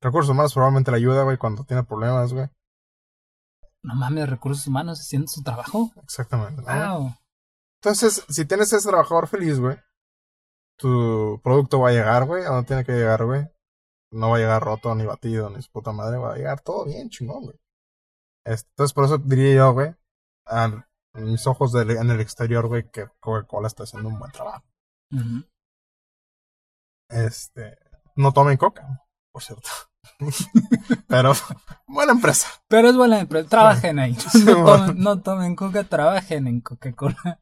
Recursos humanos probablemente le ayuda, güey, cuando tiene problemas, güey. No mames, recursos humanos haciendo su trabajo. Exactamente. Wow. Entonces, si tienes ese trabajador feliz, güey, tu producto va a llegar, güey, a donde tiene que llegar, güey no va a llegar roto, ni batido, ni su puta madre, va a llegar todo bien chingón, güey. Entonces, por eso diría yo, güey, a mis ojos en el exterior, güey, que Coca-Cola está haciendo un buen trabajo. Este, no tomen coca, por cierto. Pero, buena empresa. Pero es buena empresa, trabajen ahí. no, tomen, coca, trabajen en Coca-Cola.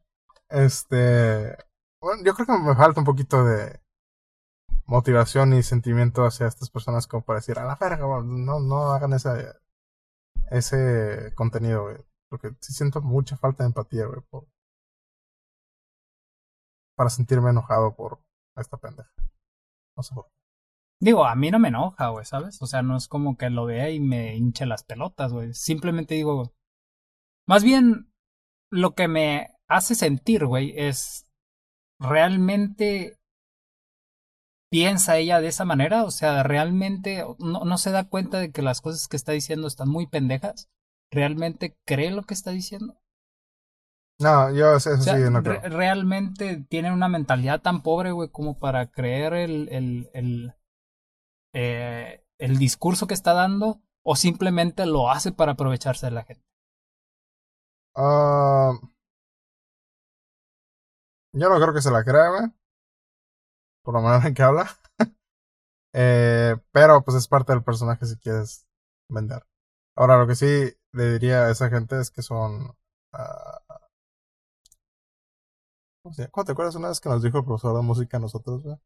Este, bueno, yo creo que me falta un poquito de motivación y sentimiento hacia estas personas como para decir, a la verga, no, no hagan ese, ese contenido, güey. Porque sí siento mucha falta de empatía, güey, para sentirme enojado por esta pendeja. No sé. Digo, a mí no me enoja, güey, ¿sabes? O sea, no es como que lo vea y me hinche las pelotas, güey. Simplemente digo, más bien lo que me hace sentir, güey, es realmente piensa ella de esa manera? O sea, ¿realmente no, no, se da cuenta de que las cosas que está diciendo están muy pendejas? ¿Realmente cree lo que está diciendo? No, yo eso, sí no creo. ¿Realmente tiene una mentalidad tan pobre, güey, como para creer el, el, el, eh, el discurso que está dando? ¿O simplemente lo hace para aprovecharse de la gente? Uh, yo no creo que se la crea, güey por la manera en que habla. eh, pero pues es parte del personaje si quieres vender. Ahora, lo que sí le diría a esa gente es que son... Uh, ¿Cómo te acuerdas una vez que nos dijo el profesor de música a nosotros, güey?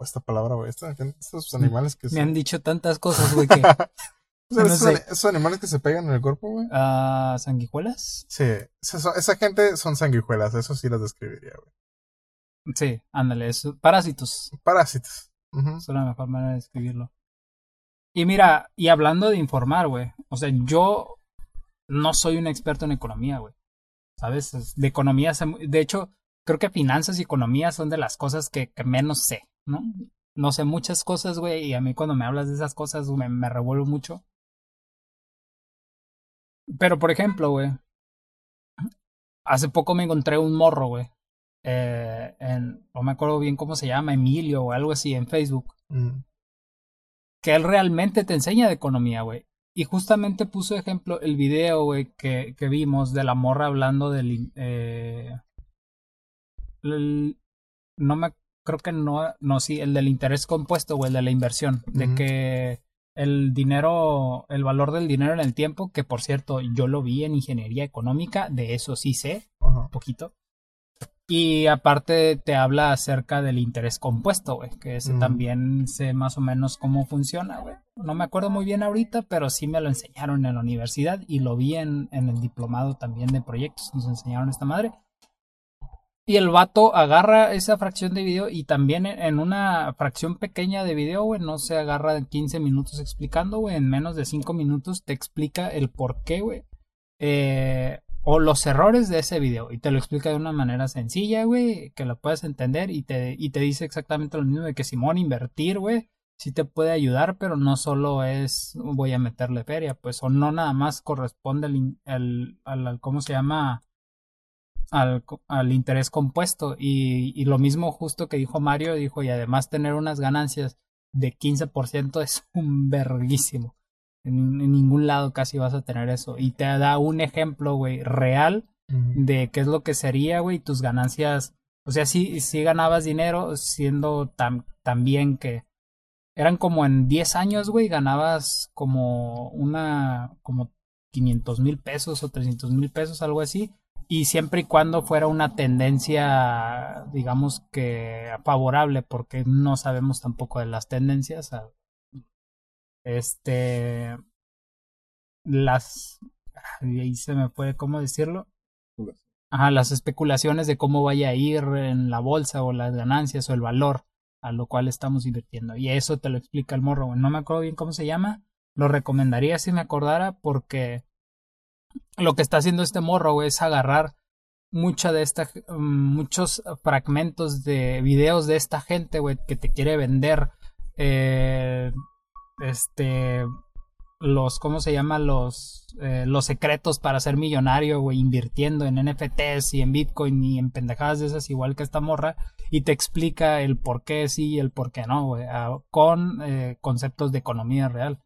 esta palabra, güey. Estos animales que... Me han dicho tantas cosas, güey, que... esos, animales que se pegan en el cuerpo, güey. Ah, ¿sanguijuelas? Sí, esa, esa, gente son sanguijuelas, eso sí las describiría, güey. Sí, ándale, es parásitos. Parásitos. Es la mejor manera de escribirlo. Y mira, y hablando de informar, güey. O sea, yo no soy un experto en economía, güey. ¿Sabes? De economía, de hecho, creo que finanzas y economía son de las cosas que, menos sé, ¿no? No sé muchas cosas, güey, y a mí cuando me hablas de esas cosas me, me revuelvo mucho. Pero, por ejemplo, güey, hace poco me encontré un morro, güey, eh, en, no me acuerdo bien cómo se llama, Emilio o algo así en Facebook, mm. que él realmente te enseña de economía, güey. Y justamente puso ejemplo el video, güey, que, que vimos de la morra hablando del... Eh, no me creo que no, no, sí, el del interés compuesto o el de la inversión, de que el dinero, el valor del dinero en el tiempo, que por cierto yo lo vi en ingeniería económica, de eso sí sé, un poquito. Y aparte te habla acerca del interés compuesto, güey, que ese también sé más o menos cómo funciona, güey. No me acuerdo muy bien ahorita, pero sí me lo enseñaron en la universidad y lo vi en, en el diplomado también de proyectos, nos enseñaron esta madre. Y el vato agarra esa fracción de video y también en una fracción pequeña de video, güey, no se agarra 15 minutos explicando, güey, en menos de 5 minutos te explica el por qué, güey. Eh, o los errores de ese video y te lo explica de una manera sencilla, güey, que lo puedes entender y te, y te dice exactamente lo mismo de que Simón invertir, güey, sí te puede ayudar, pero no solo es voy a meterle feria, pues o no nada más corresponde al, al ¿cómo se llama? Al, al interés compuesto y, y, lo mismo justo que dijo Mario, dijo y además tener unas ganancias de 15% es un verguísimo. En, ningún lado casi vas a tener eso. Y te da un ejemplo, güey, real de qué es lo que sería, güey, tus ganancias. O sea, si, si ganabas dinero siendo tan, tan bien que eran como en 10 años, güey, ganabas como una, como 500 mil pesos o 300 mil pesos, algo así. Y siempre y cuando fuera una tendencia, digamos que favorable, porque no sabemos tampoco de las tendencias. Este. Las. Ahí se me puede, ¿cómo decirlo? Ajá, las especulaciones de cómo vaya a ir en la bolsa o las ganancias o el valor a lo cual estamos invirtiendo. Y eso te lo explica el morro. No me acuerdo bien cómo se llama. Lo recomendaría si me acordara porque lo que está haciendo este morro es agarrar mucha de esta, mm, muchos fragmentos de videos de esta gente, güey, que te quiere vender eh, este los cómo se llama los eh, los secretos para ser millonario güey invirtiendo en NFTs y en Bitcoin y en pendejadas de esas igual que esta morra y te explica el por qué sí y el por qué no güey con eh, conceptos de economía real.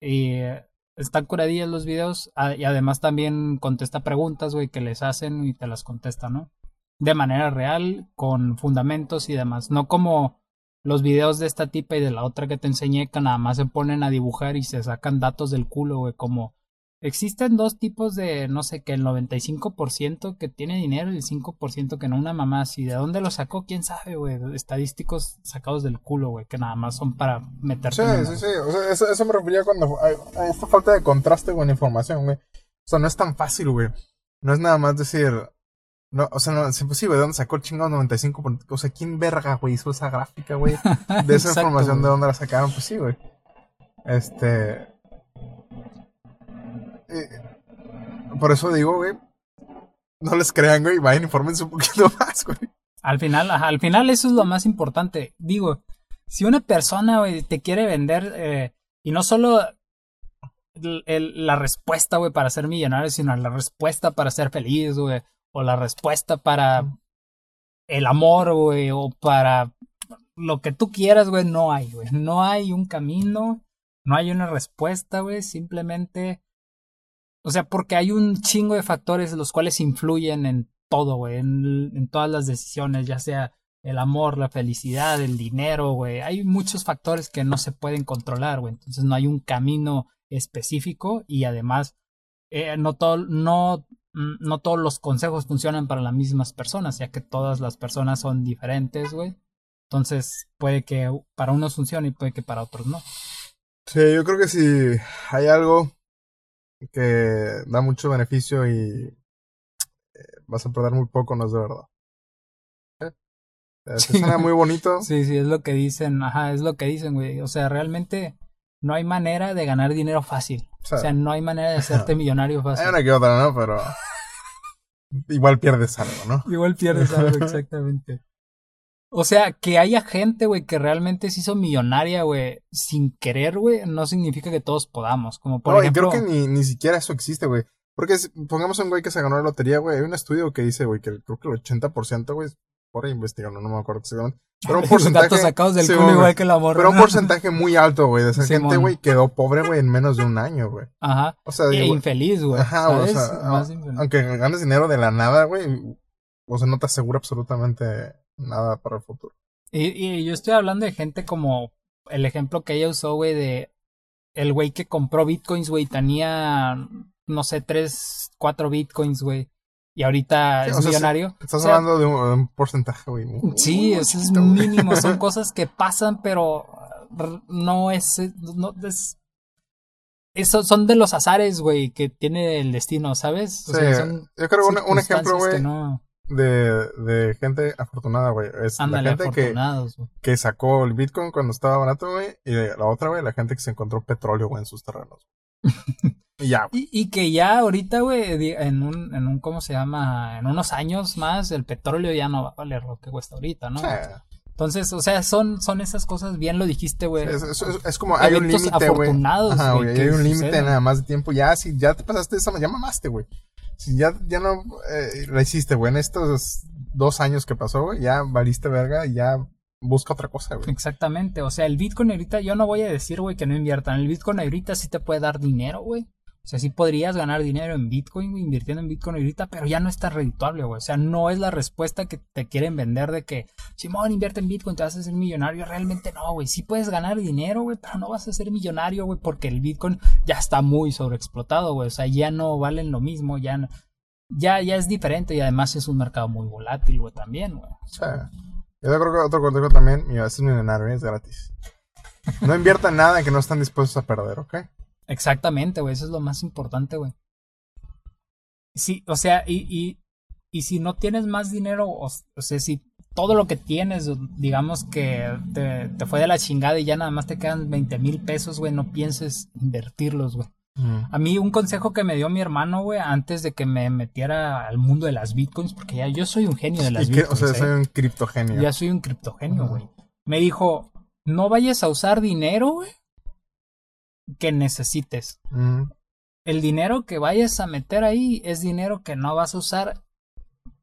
Y eh, están curadillas los videos y además también contesta preguntas güey que les hacen y te las contesta no de manera real con fundamentos y demás no como los videos de esta tipa y de la otra que te enseñé que nada más se ponen a dibujar y se sacan datos del culo, güey, como existen dos tipos de, no sé, que el 95% que tiene dinero y el 5% que no, una mamá así, ¿de dónde lo sacó? ¿Quién sabe, güey? Estadísticos sacados del culo, güey, que nada más son para meterse. Sí, sí, sí, o sea, eso, eso me refería cuando a, esta falta de contraste con información, güey. O sea, no es tan fácil, güey. No es nada más decir, no, o sea, no, es imposible. ¿De dónde sacó el chingado 95? O sea, ¿quién verga, güey, hizo esa gráfica, güey? De esa información, ¿de dónde la sacaron? Pues sí, güey. Este. por eso digo, güey. No les crean, güey. Vayan, infórmense un poquito más, güey. Al final, al final eso es lo más importante. Digo, si una persona, güey, te quiere vender, eh, y no solo la respuesta, güey, para ser millonario, sino la respuesta para ser feliz, güey o la respuesta para el amor, güey, o para lo que tú quieras, güey, no hay, güey. No hay un camino, no hay una respuesta, güey, simplemente... O sea, porque hay un chingo de factores los cuales influyen en todo, güey, en, todas las decisiones, ya sea el amor, la felicidad, el dinero, güey. Hay muchos factores que no se pueden controlar, güey. Entonces no hay un camino específico y además eh, no todo, no no todos los consejos funcionan para las mismas personas, ya que todas las personas son diferentes, güey. Entonces, puede que para unos funcione y puede que para otros no. Sí, yo creo que si hay algo que da mucho beneficio y eh, vas a perder muy poco, no es de verdad. ¿Eh? eh suena muy bonito. Sí, sí, es lo que dicen, ajá, es lo que dicen, güey. O sea, realmente no hay manera de ganar dinero fácil. O sea, no hay manera de hacerte millonario fácil. Hay una que otra, ¿no? Pero igual pierdes algo, ¿no? Igual pierdes algo, exactamente. O sea, que haya gente, güey, que realmente se hizo millonaria, güey, sin querer, güey, no significa que todos podamos. Como por ejemplo... creo que ni, ni siquiera eso existe, güey. Porque pongamos un güey que se ganó la lotería, güey. Hay un estudio que dice, güey, que creo que el 80%, güey, por investigando, no me acuerdo exactamente. Pero un porcentaje. sacados del culo igual que la morra. Pero un porcentaje muy alto, güey. De esa gente, güey, quedó pobre, güey, en menos de un año, güey. Ajá. O sea, e infeliz, güey. Ajá, o sea, aunque ganes dinero de la nada, güey. o sea, no te asegura absolutamente nada para el futuro. Y, y yo estoy hablando de gente como el ejemplo que ella usó, güey, de el güey que compró bitcoins, güey, tenía, no sé, tres, cuatro bitcoins, güey. Y ahorita es millonario. Estás hablando de un, porcentaje, güey. Sí, eso es mínimo. Son cosas que pasan, pero no es. No es eso son de los azares, güey, que tiene el destino, ¿sabes? sí, yo creo que un, ejemplo, güey, de, de gente afortunada, güey. Es la gente que, que sacó el Bitcoin cuando estaba barato, güey. Y la otra, güey, la gente que se encontró petróleo, güey, en sus terrenos. y ya. Y, y, que ya ahorita, güey, en un, en un, ¿cómo se llama? En unos años más, el petróleo ya no va a valer lo que cuesta ahorita, ¿no? Entonces, o sea, son, son esas cosas, bien lo dijiste, güey. es, como, hay un límite, güey. Hay un límite nada más de tiempo. Ya, si ya te pasaste esa, ya mamaste, güey. Si ya, ya no eh, la hiciste, güey, en estos dos años que pasó, güey, ya valiste verga y ya busca otra cosa, güey. Exactamente, o sea, el Bitcoin ahorita, yo no voy a decir, güey, que no inviertan. El Bitcoin ahorita sí te puede dar dinero, güey. O sea, sí podrías ganar dinero en Bitcoin, invirtiendo en Bitcoin ahorita, pero ya no está redituable, güey. O sea, no es la respuesta que te quieren vender de que, Simón, invierte en Bitcoin, te vas a hacer millonario. Realmente no, güey. Sí puedes ganar dinero, güey, pero no vas a ser millonario, güey, porque el Bitcoin ya está muy sobreexplotado, güey. O sea, ya no valen lo mismo, ya, ya, ya es diferente y además es un mercado muy volátil, güey, también, güey. O sea, yo creo que otro consejo también, mira, es millonario, es gratis. No inviertan nada en que no están dispuestos a perder, ¿ok? Exactamente, güey, eso es lo más importante, güey. Sí, o sea, y, y, y si no tienes más dinero, o, sea, si todo lo que tienes, digamos que te, te, fue de la chingada y ya nada más te quedan 20 mil pesos, güey, no pienses invertirlos, güey. Mm. A mí un consejo que me dio mi hermano, güey, antes de que me metiera al mundo de las bitcoins, porque ya yo soy un genio de las bitcoins. O sea, soy ¿eh? un criptogenio. Ya soy un criptogenio, güey. Me dijo, no vayas a usar dinero, güey, que necesites. El dinero que vayas a meter ahí es dinero que no vas a usar.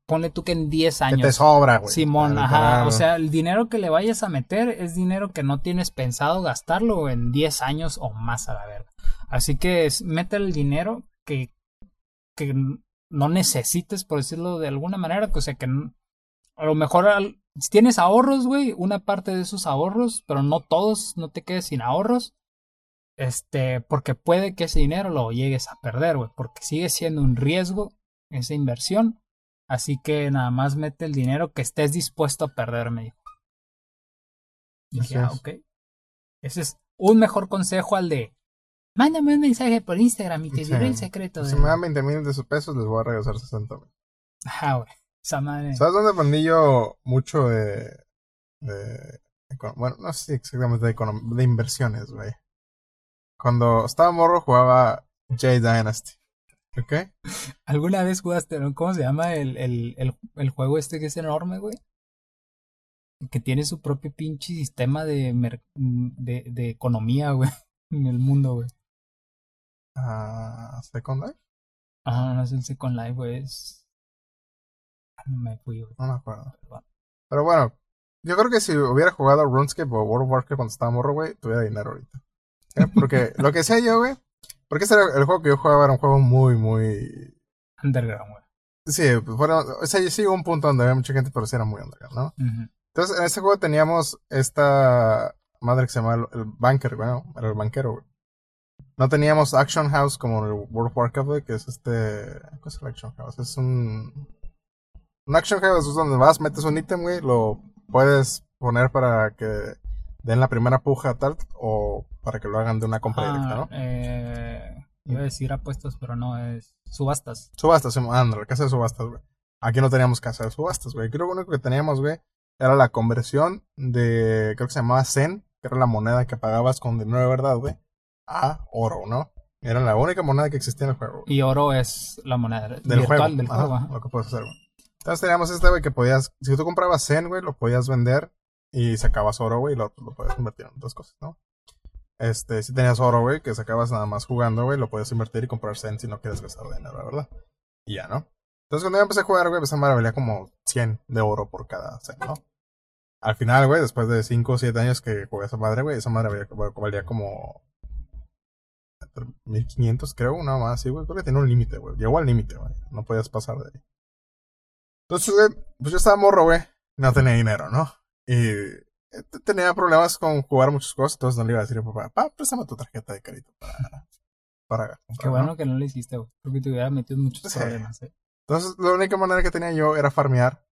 Ponle tú que en 10 años. Que te sobra, güey. Simón, ajá. O sea, el dinero que le vayas a meter es dinero que no tienes pensado gastarlo en 10 años o más a la verga. Así que mete el dinero que, que no necesites, por decirlo de alguna manera. O sea, que a lo mejor si tienes ahorros, güey, una parte de esos ahorros, pero no todos, no te quedes sin ahorros este, porque puede que ese dinero lo llegues a perder, güey, porque sigue siendo un riesgo esa inversión. Así que nada más mete el dinero que estés dispuesto a perder, me dijo. Y dije, ah, ok. Ese es un mejor consejo al de mándame un mensaje por Instagram y te diré el secreto. Si me dan 20 mil de sus pesos, les voy a regresar 60 mil. Ajá, güey. Esa madre. ¿Sabes dónde aprendí yo mucho de. de bueno, no sé exactamente de, de inversiones, güey? Cuando estaba morro jugaba J Dynasty. ¿Ok? ¿Alguna vez jugaste, cómo se llama el, el, el, el juego este que es enorme, güey? Que tiene su propio pinche sistema de, de, de economía, güey, en el mundo, güey. Ah, ¿Second Life? Ah, no es el Second Life, güey, es... No me fui, güey. No me acuerdo. Pero bueno, yo creo que si hubiera jugado RuneScape o World of Warcraft cuando estaba morro, güey, tuviera dinero ahorita. ¿Eh? Porque lo que sé yo, güey. Porque ese era el juego que yo jugaba, era un juego muy, muy. Underground, güey. Sí, pues o sea, yo sigo un punto donde había mucha gente, pero sí era muy underground, ¿no? Entonces, en ese juego teníamos esta madre que se llama el, Banker, bueno, era el banquero, güey. No teníamos Action House como el World of Warcraft, que es este. ¿Qué es el Action House? Es un. Un Action House es donde vas, metes un ítem, güey, lo puedes poner para que den la primera puja tal o para que lo hagan de una compra directa, ¿no? Eh, iba a decir apuestas, pero no, es subastas. Subastas, la casa de subastas, güey. Aquí no teníamos casa de subastas, güey. Creo que lo único que teníamos, güey, era la conversión de, creo que se llamaba Zen, que era la moneda que pagabas con dinero de verdad, güey, a oro, ¿no? Era la única moneda que existía en el juego. Y oro es la moneda del juego. Del juego Lo que puedes hacer, güey. Entonces teníamos este, güey, que podías, si tú comprabas Zen, güey, lo podías vender y sacabas oro, güey, y lo, lo puedes convertir en otras cosas, ¿no? Este, si tenías oro, güey, que sacabas nada más jugando, güey, lo puedes invertir y comprar Zen si no quieres gastar dinero, la verdad. Y ya, ¿no? Entonces cuando yo empecé a jugar, güey, esa madre valía como 100 de oro por cada Zen, ¿no? Al final, güey, después de 5 o 7 años que jugué esa madre, güey, esa madre valía, valía como 1500, creo, nada más, sí, güey. Creo que tenía un límite, güey. Llegó al límite, güey. No podías pasar de ahí. Entonces, güey, pues yo estaba morro, güey. No tenía dinero, ¿no? Y eh, tenía problemas con jugar muchas cosas, entonces no le iba a decir a papá, papá, préstame tu tarjeta de crédito para, para Qué bueno que no lo hiciste, güey. Porque te hubiera metido muchos problemas, ¿eh? Entonces, la única manera que tenía yo era farmear,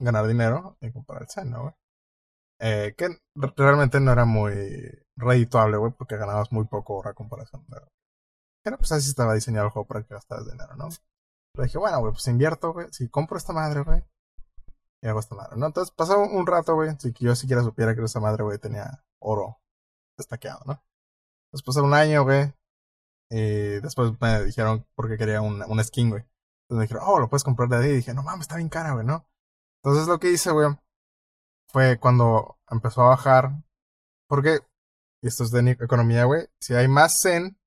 ganar dinero y comprar el Zen, ¿no, güey? Eh, que realmente no era muy redituable, güey, porque ganabas muy poco ahora comparación. Pero, pues así estaba diseñado el juego para que gastaras dinero, ¿no? Pero dije, bueno, güey, pues invierto, güey. Si compro esta madre, güey, y hago esta madre, ¿no? Entonces pasó un rato, güey, si yo siquiera supiera que esa madre, güey, tenía oro destaqueado, ¿no? Después de un año, güey, y después me dijeron porque quería un, un skin, güey. Entonces me dijeron, oh, lo puedes comprar de ahí. Y dije, no mames, está bien cara, güey, ¿no? Entonces lo que hice, güey, fue cuando empezó a bajar. Porque, esto es de economía, güey, si hay más Zen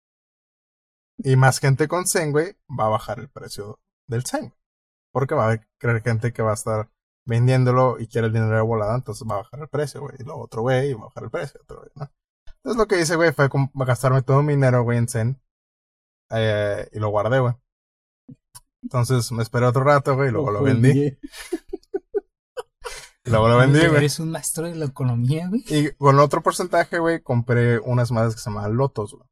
y más gente con Zen, güey, va a bajar el precio del Zen. Porque va a haber gente que va a estar vendiéndolo y quiere el dinero de volada, entonces va a bajar el precio, güey. Y lo otro, güey, va a bajar el precio, otro, güey, ¿no? Entonces lo que hice, güey, fue gastarme todo mi dinero, güey, en Zen. Eh, y lo guardé, güey. Entonces me esperé otro rato, güey, y luego lo vendí. Vendí, güey. Eres un maestro de la economía, güey. Y con otro porcentaje, güey, compré unas madres que se llamaban lotos, güey.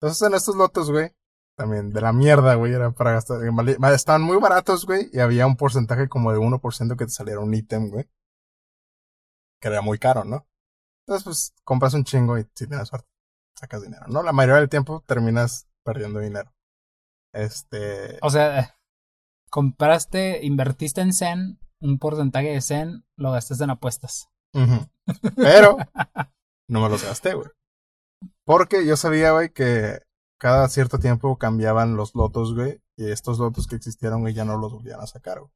Entonces en estos lotos, güey, también de la mierda, güey, eran para gastar. Estaban muy baratos, güey, y había un porcentaje como de 1% que te saliera un ítem, güey. Que era muy caro, ¿no? Entonces, pues, compras un chingo y si tienes suerte, sacas dinero, ¿no? La mayoría del tiempo terminas perdiendo dinero. Este. O sea, compraste, invertiste en Zen, un porcentaje de Zen lo gastaste en apuestas. Pero no me los gasté, güey. Porque yo sabía, güey, que cada cierto tiempo cambiaban los lotos, güey. Y estos lotos que existieron, güey, ya no los volvían a sacar, güey.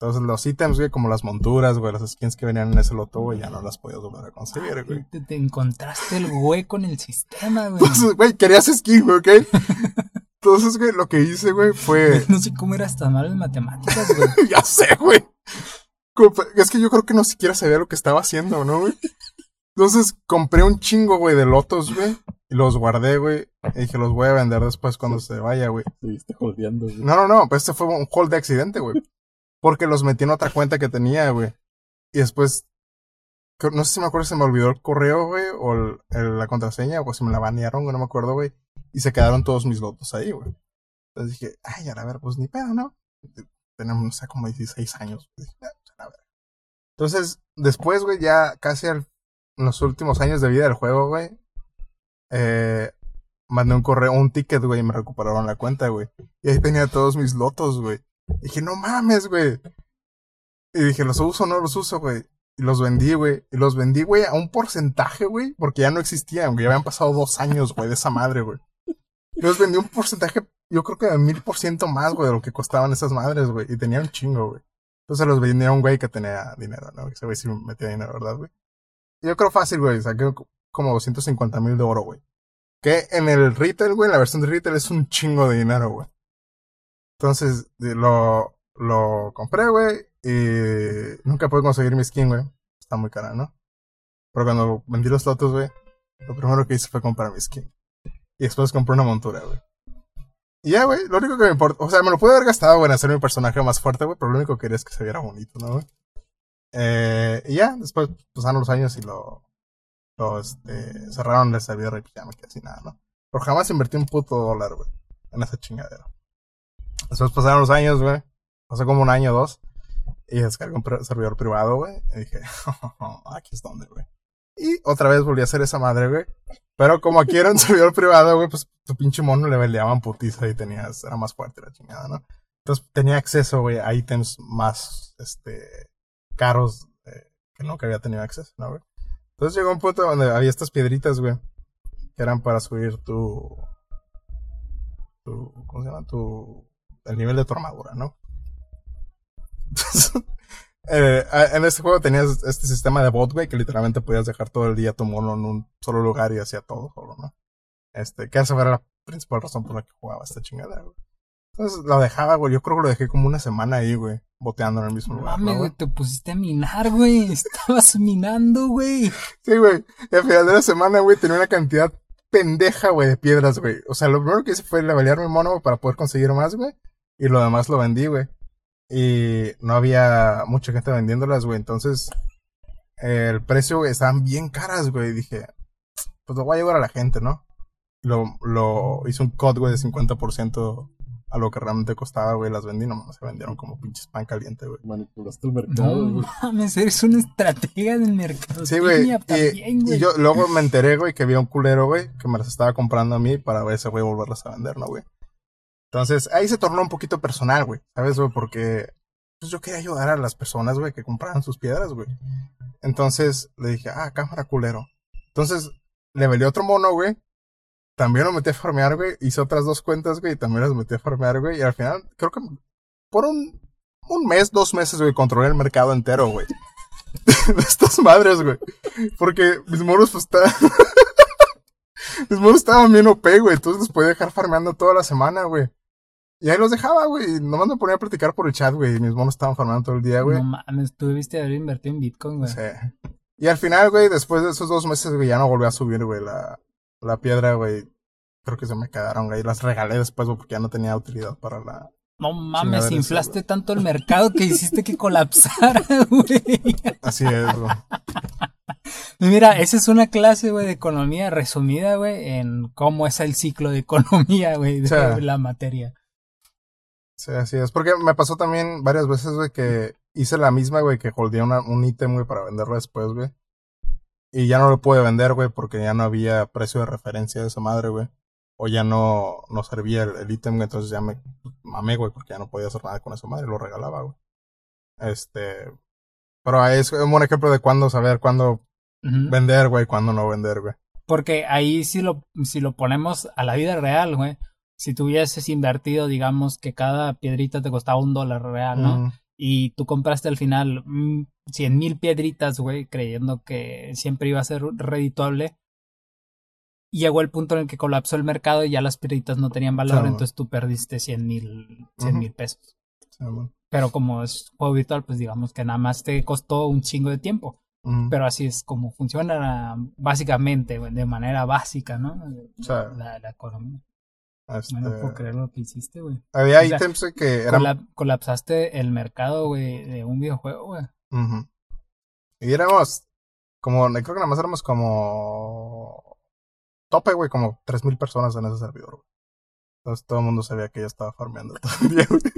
Entonces los ítems, güey, como las monturas, güey, las skins que venían en ese loto, güey, ya no las podías volver a conseguir, güey. Te, encontraste el hueco en el sistema, güey. Entonces, güey, querías skin, güey, ¿ok? Entonces, güey, lo que hice, güey, fue... No sé cómo eras tan mal en matemáticas, güey. ya sé, güey. Es que yo creo que no siquiera sabía lo que estaba haciendo, ¿no, güey? Entonces compré un chingo, güey, de lotos, güey. Y los guardé, güey. Y dije, los voy a vender después cuando se vaya, güey. Seguiste holdeando, güey. No, no, no. Pues este fue un hold de accidente, güey. Porque los metí en otra cuenta que tenía, güey. Y después. No sé si me acuerdo si me olvidó el correo, güey. O la contraseña. O si me la banearon, güey. No me acuerdo, güey. Y se quedaron todos mis lotos ahí, güey. Entonces dije, ay, a ver, pues ni pedo, ¿no? Tenemos, no sé, como 16 años. Dije, a ver. Entonces, después, güey, ya casi en los últimos años de vida del juego, güey, eh, mandé un correo, un ticket, güey, y me recuperaron la cuenta, güey. Y ahí tenía todos mis lotos, güey. Dije, no mames, güey. Y dije, ¿los uso o no los uso, güey? Y los vendí, güey. Y los vendí, güey, a un porcentaje, güey, porque ya no existían, güey. Ya habían pasado dos años, güey, de esa madre, güey. Los vendí un porcentaje, yo creo que de mil por ciento más, güey, de lo que costaban esas madres, güey. Y tenía un chingo, güey. Entonces los vendí a un güey que tenía dinero, ¿no? Ese güey sí metía dinero, ¿verdad, güey? Yo creo fácil, güey. Saqué como 250 mil de oro, güey. Que en el retail, güey, la versión de retail es un chingo de dinero, güey. Entonces, lo, lo compré, güey. Y nunca pude conseguir mi skin, güey. Está muy cara, ¿no? Pero cuando vendí los lotos, güey, lo primero que hice fue comprar mi skin. Y después compré una montura, güey. Y ya, güey, lo único que me importa, o sea, me lo pude haber gastado, güey, en hacer mi personaje más fuerte, güey, pero lo único que quería es que se viera bonito, ¿no, güey? Eh, y ya, después pasaron los años y lo, lo este, cerraron el servidor y ya me quedé así nada, ¿no? Pero jamás invertí un puto dólar, güey, en esa chingadera. Después pasaron los años, güey. Pasó como un año o dos. Y descargué un servidor privado, güey. Y dije, aquí es donde, güey. Y otra vez volví a hacer esa madre, güey. Pero como aquí era un servidor privado, güey, pues tu pinche mono le peleaban putiza y tenías, era más fuerte la chingada, ¿no? Entonces tenía acceso, güey, a ítems más, este, caros eh, que nunca había tenido acceso, ¿no, güey? Entonces llegó un punto donde había estas piedritas, güey, que eran para subir tu, tu, ¿cómo se llama? Tu, el nivel de tu armadura, ¿no? eh, en este juego tenías este sistema de bot, güey, que literalmente podías dejar todo el día tu mono en un solo lugar y hacía todo solo, ¿no? Este, que esa era la principal razón por la que jugaba esta chingada, güey. Entonces lo dejaba, güey. Yo creo que lo dejé como una semana ahí, güey. Boteando en el mismo lugar. Mame, güey, te pusiste a minar, güey. Estabas minando, güey. Sí, güey. Y al final de la semana, güey, tenía una cantidad pendeja, güey, de piedras, güey. O sea, lo primero que hice fue levelear mi mono para poder conseguir más, güey. Y lo demás lo vendí, güey. Y no había mucha gente vendiéndolas, güey. Entonces, el precio, güey, estaban bien caras, güey. Dije, pues lo voy a llevar a la gente, ¿no? Lo, lo hice un cut, güey, de 50% a lo que realmente costaba, güey, las vendí, nomás se vendieron como pinches pan caliente, güey. Manipulaste el mercado, No güey. mames, eres una estratega del mercado. Sí, güey. Y, y yo luego me enteré, güey, que había un culero, güey, que me las estaba comprando a mí para ver ese güey volverlas a vender, ¿no, güey? Entonces, ahí se tornó un poquito personal, güey. ¿Sabes, güey? Porque pues yo quería ayudar a las personas, güey, que compraran sus piedras, güey. Entonces le dije, ah, cámara culero. Entonces le velé otro mono, güey. También lo metí a farmear, güey. Hice otras dos cuentas, güey. Y también las metí a farmear, güey. Y al final, creo que por un, un mes, dos meses, güey, controlé el mercado entero, güey. de estas madres, güey. Porque mis monos, pues, estaban... mis monos estaban bien OP, güey. Entonces los podía dejar farmeando toda la semana, güey. Y ahí los dejaba, güey. Nomás me ponía a platicar por el chat, güey. Y mis monos estaban farmando todo el día, güey. No mames, tú debiste haber invertido en Bitcoin, güey. Sí. Y al final, güey, después de esos dos meses, güey, ya no volví a subir, güey, la, la piedra, güey. Creo que se me quedaron, güey. Las regalé después, güey, porque ya no tenía utilidad para la. No mames, inflaste tanto el mercado que hiciste que colapsara, güey. Así es, güey. Mira, esa es una clase, güey, de economía resumida, güey, en cómo es el ciclo de economía, güey, de O sea, la materia. Sí, así es. Porque me pasó también varias veces, güey, que hice la misma, güey, que holdeé una- un ítem, güey, para venderlo después, güey. Y ya no lo pude vender, güey, porque ya no había precio de referencia de esa madre, güey. O ya no, no servía el ítem, güey, entonces ya me mamé, güey, porque ya no podía hacer nada con esa madre, lo regalaba, güey. Este. Pero ahí es un buen ejemplo de cuándo saber cuándo vender, güey, cuándo no vender, güey. Porque ahí si lo, si lo ponemos a la vida real, güey, si tú hubieses invertido, digamos, que cada piedrita te costaba un dólar real, ¿no? Mm, Y tú compraste al final mm, cien mil piedritas, güey, creyendo que siempre iba a ser redituable. Y llegó el punto en el que colapsó el mercado y ya las piedritas no tenían valor, Claro. entonces tú perdiste cien mil, cien mil pesos. Pero como es juego virtual, pues digamos que nada más te costó un chingo de tiempo. Mm. Pero así es como funciona básicamente, de manera básica, ¿no? La economía. Este, No puedo creer lo que hiciste, güey. había ítems que eran Colap- colapsaste el mercado, güey, de un videojuego, güey. Y éramos como, creo que nada más éramos como tope, güey, como 3.000 personas en ese servidor, güey. Entonces todo el mundo sabía que yo estaba farmeando todo el día, güey.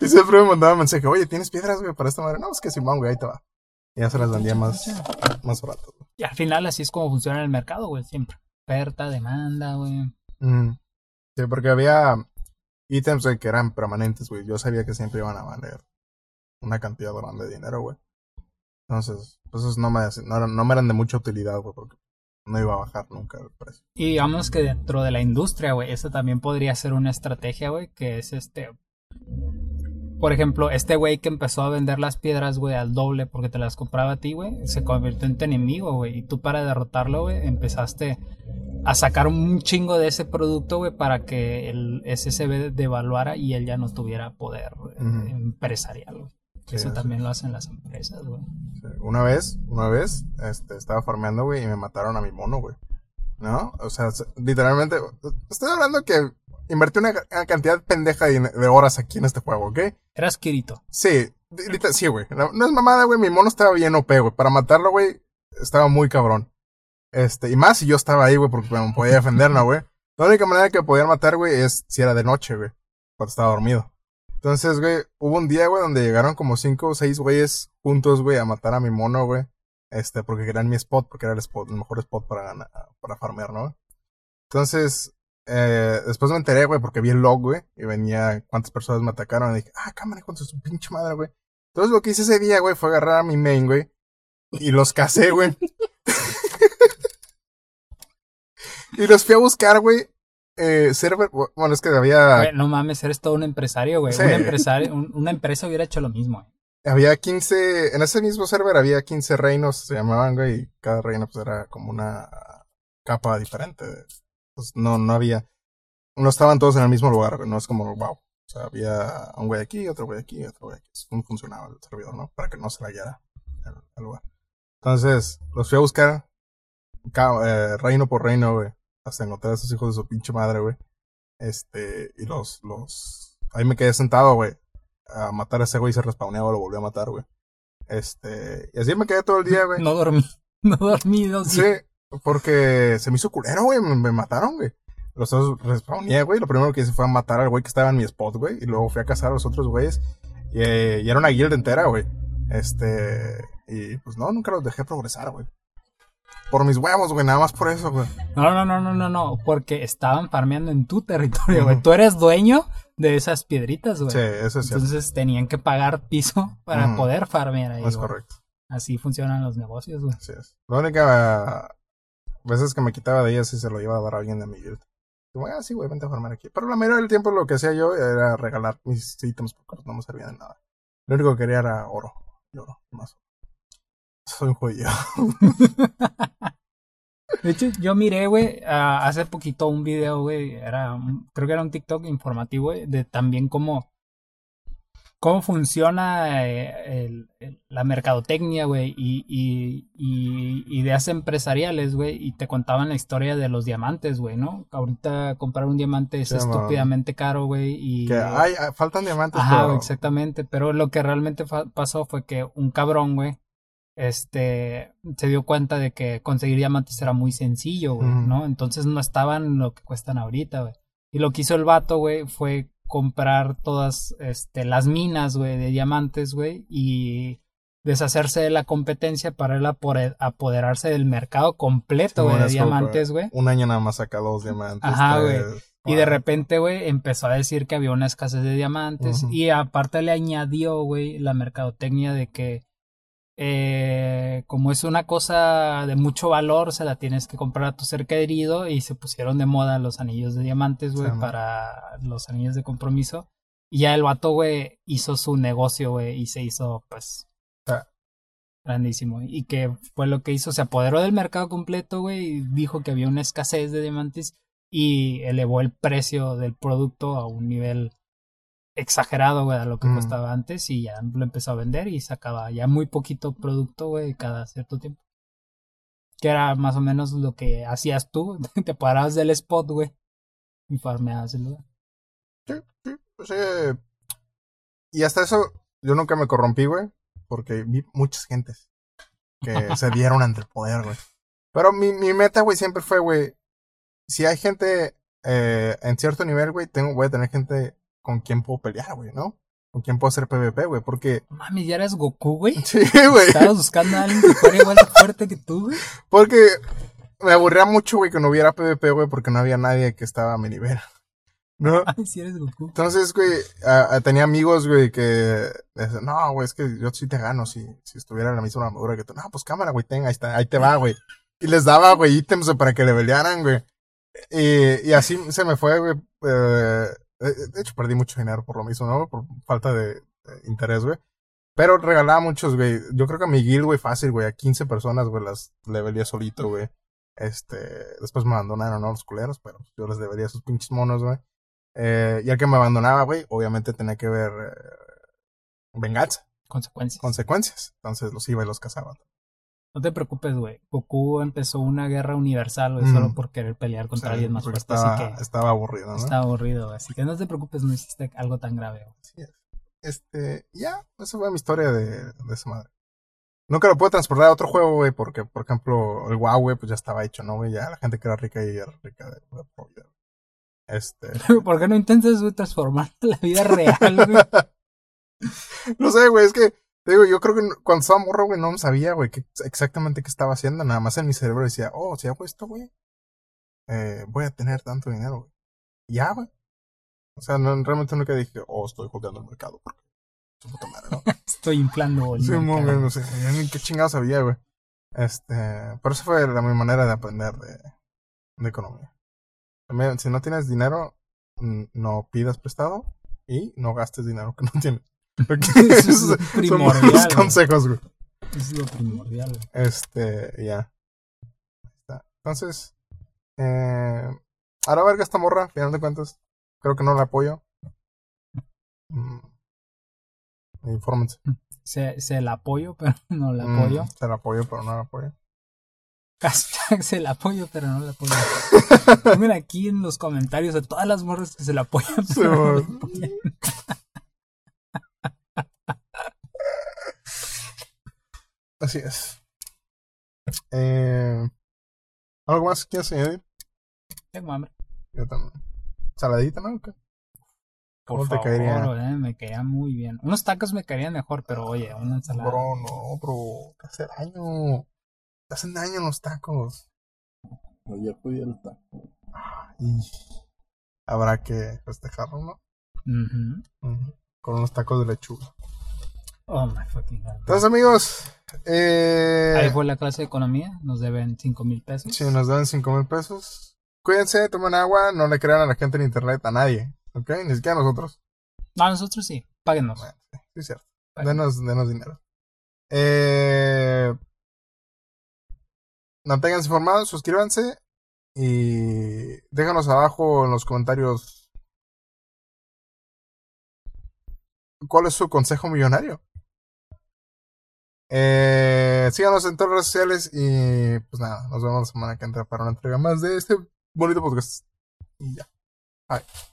Y siempre me mandaba mensaje, oye, ¿tienes piedras, güey, para esta madre? No, es que Simón, güey, ahí te va. Y ya se las vendía más, más barato, güey. Y al final así es como funciona el mercado, güey, siempre. Oferta, demanda, güey. Mm. Sí, porque había ítems que eran permanentes, güey. Yo sabía que siempre iban a valer una cantidad grande de dinero, güey. Entonces, pues esos no me, no, no me eran de mucha utilidad, güey, porque no iba a bajar nunca el precio. Y digamos que dentro de la industria, güey, eso también podría ser una estrategia, güey, que es este... Por ejemplo, este güey que empezó a vender las piedras, güey, al doble porque te las compraba a ti, güey, se convirtió en tu enemigo, güey. Y tú para derrotarlo, güey, empezaste a sacar un chingo de ese producto, güey, para que el SSB devaluara y él ya no tuviera poder empresarial. Sí, Eso también lo hacen las empresas, güey. Sí, Una vez, una vez, este, estaba farmeando, güey, y me mataron a mi mono, güey. ¿No? O sea, se- literalmente, estoy hablando que invertí una, una cantidad pendeja de, de horas aquí en este juego, ¿ok? Eras Kirito. Sí, sí, güey. No, no es mamada, güey. Mi mono estaba bien OP, güey. Para matarlo, güey, estaba muy cabrón. Este, y más si yo estaba ahí, güey, porque me podía defender, ¿no, güey? La única manera que podían matar, güey, es si era de noche, güey. Cuando estaba dormido. Entonces, güey, hubo un día, güey, donde llegaron como cinco o seis güeyes juntos, güey, a matar a mi mono, güey. Este, porque querían mi spot, porque era el spot, el mejor spot para ganar, para farmear, ¿no? Entonces, eh, después me enteré, güey, porque vi el log, güey, y venía cuántas personas me atacaron, y dije, ah, cámara, con su pinche madre, güey. Entonces lo que hice ese día, güey, fue agarrar a mi main, güey, y los casé, güey. y los fui a buscar, güey, eh, server, bueno, es que había, no mames, eres todo un empresario, güey. Sí. Un empresario, un- una empresa hubiera hecho lo mismo, güey. había 15, en ese mismo server había 15 reinos, se llamaban, güey, y cada reino, pues, era como una capa diferente. Pues no, no había, no estaban todos en el mismo lugar, no es como, wow. O sea, había un güey aquí, otro güey aquí, otro güey aquí. Es como funcionaba el servidor, ¿no? Para que no se la guiara el, el lugar. Entonces, los fui a buscar, ca- eh, reino por reino, güey, hasta encontrar a esos hijos de su pinche madre, güey. Este, y los, los, ahí me quedé sentado, güey. A matar a ese güey y se respawneaba, lo volví a matar, güey. Este, y así me quedé todo el día, güey. No dormí. No dormí dos Sí, porque se me hizo culero, güey. Me, me mataron, güey. Los dos respawné, güey. Lo primero que hice fue matar al güey que estaba en mi spot, güey. Y luego fui a cazar a los otros güeyes. Y, eh, y era una guild entera, güey. Este. Y pues no, nunca los dejé progresar, güey. Por mis huevos, güey, nada más por eso, güey. No, no, no, no, no, no, porque estaban farmeando en tu territorio, güey. Tú eres dueño de esas piedritas, güey. Sí, eso es cierto. Entonces tenían que pagar piso para poder farmear ahí. Es güey. correcto. Así funcionan los negocios, güey. Así es. La única veces que me quitaba de ellas sí se lo iba a dar a alguien de mi guild. Como, ah, sí, güey, vente a farmar aquí. Pero la mayoría del tiempo lo que hacía yo era regalar mis ítems porque no me servían de nada. Lo único que quería era oro. Y oro, y más. Soy un judío. De hecho, yo miré, güey, hace poquito un video, güey, era, creo que era un TikTok informativo, güey, de también cómo, cómo funciona eh, el- el- la mercadotecnia, güey, y, y, y ideas empresariales, güey, y te contaban la historia de los diamantes, güey, ¿no? Ahorita comprar un diamante es Sí, man. estúpidamente caro, güey, y... Que, ay, ah, faltan diamantes, Ajá, pero- exactamente. Pero lo que realmente pasó fue que un cabrón, güey, este, se dio cuenta de que conseguir diamantes era muy sencillo, güey. ¿no? Entonces no estaban lo que cuestan ahorita, güey. Y lo que hizo el vato, güey, fue comprar todas, este, las minas, güey, de diamantes, güey, y deshacerse de la competencia para él apoderarse del mercado completo, Sí, de diamantes, güey. Un año nada más saca dos diamantes. Ajá, güey. Y de repente, güey, empezó a decir que había una escasez de diamantes. Y aparte le añadió, güey, la mercadotecnia de que eh, como es una cosa de mucho valor, se la tienes que comprar a tu ser querido. Y se pusieron de moda los anillos de diamantes, güey, Sí, para los anillos de compromiso. Y ya el vato, güey, hizo su negocio, güey, y se hizo, pues, Ah. grandísimo. Y que fue lo que hizo, se apoderó del mercado completo, güey, y dijo que había una escasez de diamantes y elevó el precio del producto a un nivel exagerado, güey, a lo que Mm. costaba antes y ya lo empezó a vender y sacaba ya muy poquito producto, güey, cada cierto tiempo. Que era más o menos lo que hacías tú, te parabas del spot, güey, y farmeabas el lugar. Sí, sí, sí. Y hasta eso, yo nunca me corrompí, güey. Porque vi muchas gentes que se dieron ante el poder, güey. Pero mi, mi meta, güey, siempre fue, güey. Si hay gente eh, en cierto nivel, güey, tengo, voy a tener gente con quien puedo pelear, güey, ¿no? Con quien puedo hacer PvP, güey. Porque. Mami, ya eres Goku, güey. Sí, güey. Estabas buscando a alguien que fuera igual de fuerte que tú, güey. Porque me aburría mucho, güey, que no hubiera PvP, güey, porque no había nadie que estaba a mi nivel. ¿No? Ay, si eres Goku. Entonces, güey, tenía amigos, güey, que decían, no, güey, es que yo sí te gano si, si estuviera en la misma armadura que tú. No, pues cámara, güey, ten, ahí, está, ahí te va, güey. Y les daba, güey, ítems para que le pelearan, güey. Y, y así se me fue, güey. eh, de hecho, perdí mucho dinero por lo mismo, ¿no? Por falta de, de interés, güey. Pero regalaba muchos, güey. Yo creo que a mi guild, güey, fácil, güey. A 15 personas, güey, las levelía solito, güey. Este, después me abandonaron, ¿no? Los culeros, pero yo les debería sus pinches monos, güey. Eh, y al que me abandonaba, güey, obviamente tenía que ver eh, venganza, Consecuencias. consecuencias. Entonces los iba y los cazaba. No te preocupes, güey. Goku empezó una guerra universal, güey, Mm. solo por querer pelear contra alguien más fuerte. estaba, así que estaba aburrido, ¿no? está aburrido, güey. Así que no te preocupes, no hiciste algo tan grave, güey. Es. Este, ya, esa fue mi historia de, de esa madre. Nunca lo pude transportar a otro juego, güey, porque, por ejemplo, el WoW, güey, pues ya estaba hecho, ¿no, güey? Ya la gente que era rica y era rica de, de. Este, ¿Por qué no intentas, güey, transformar la vida real, güey? no sé, güey, es que, digo, yo creo que cuando estaba morro, güey, no sabía, güey, qué- exactamente qué estaba haciendo. Nada más en mi cerebro decía, oh, si hago esto, güey, eh, voy a tener tanto dinero, güey. Ya, güey. O sea, no, realmente nunca dije, oh, estoy jugando el mercado, porque madre, ¿no? Estoy inflando, güey. Sí, muy bien, no sé, ni qué chingado sabía, güey. Este, pero esa fue la mi manera de aprender de, de economía. También, si no tienes dinero, no pidas prestado y no gastes dinero que no tienes. Eso es lo son primordial, buenos güey. consejos, güey. Es lo primordial, güey. Este, ya. Está. Entonces, eh, ahora verga esta morra, al final de cuentas. Creo que no la apoyo. Mm. Infórmense. Se, se la apoyo, pero no la Mm, apoyo. se la apoyo, pero no la apoyo. Hashtag se la apoyo, pero no la apoyo. Pongan aquí en los comentarios a todas las morras que se la apoyan. Pero no la apoyan. Así es. Eh, ¿Algo más que quieras añadir? Tengo hambre. Yo también. ¿Saladita, no? ¿Cómo te caería? Eh, me caía muy bien. Unos tacos me caerían mejor, pero oye, una ensalada. Bro, no, bro. Te hace daño. Te hacen daño los tacos. Ayer fui el taco. Y habrá que festejarlo, ¿no? Con unos tacos de lechuga. Oh my fucking god. Entonces, amigos. Eh... Ahí fue la clase de economía. Nos deben 5 mil pesos. Sí, nos deben 5 mil pesos. Cuídense, tomen agua. No le crean a la gente en internet, a nadie. ¿Ok? Ni siquiera a nosotros. No, a nosotros sí. Páguenos. sí, es cierto. Denos, denos dinero. Eh... Manténganse informados, suscríbanse. Y déjanos abajo en los comentarios. ¿Cuál es su consejo millonario? Eh, síganos en todas las redes sociales y pues nada, nos vemos la semana que entra para una entrega más de este bonito podcast. Y ya. Bye.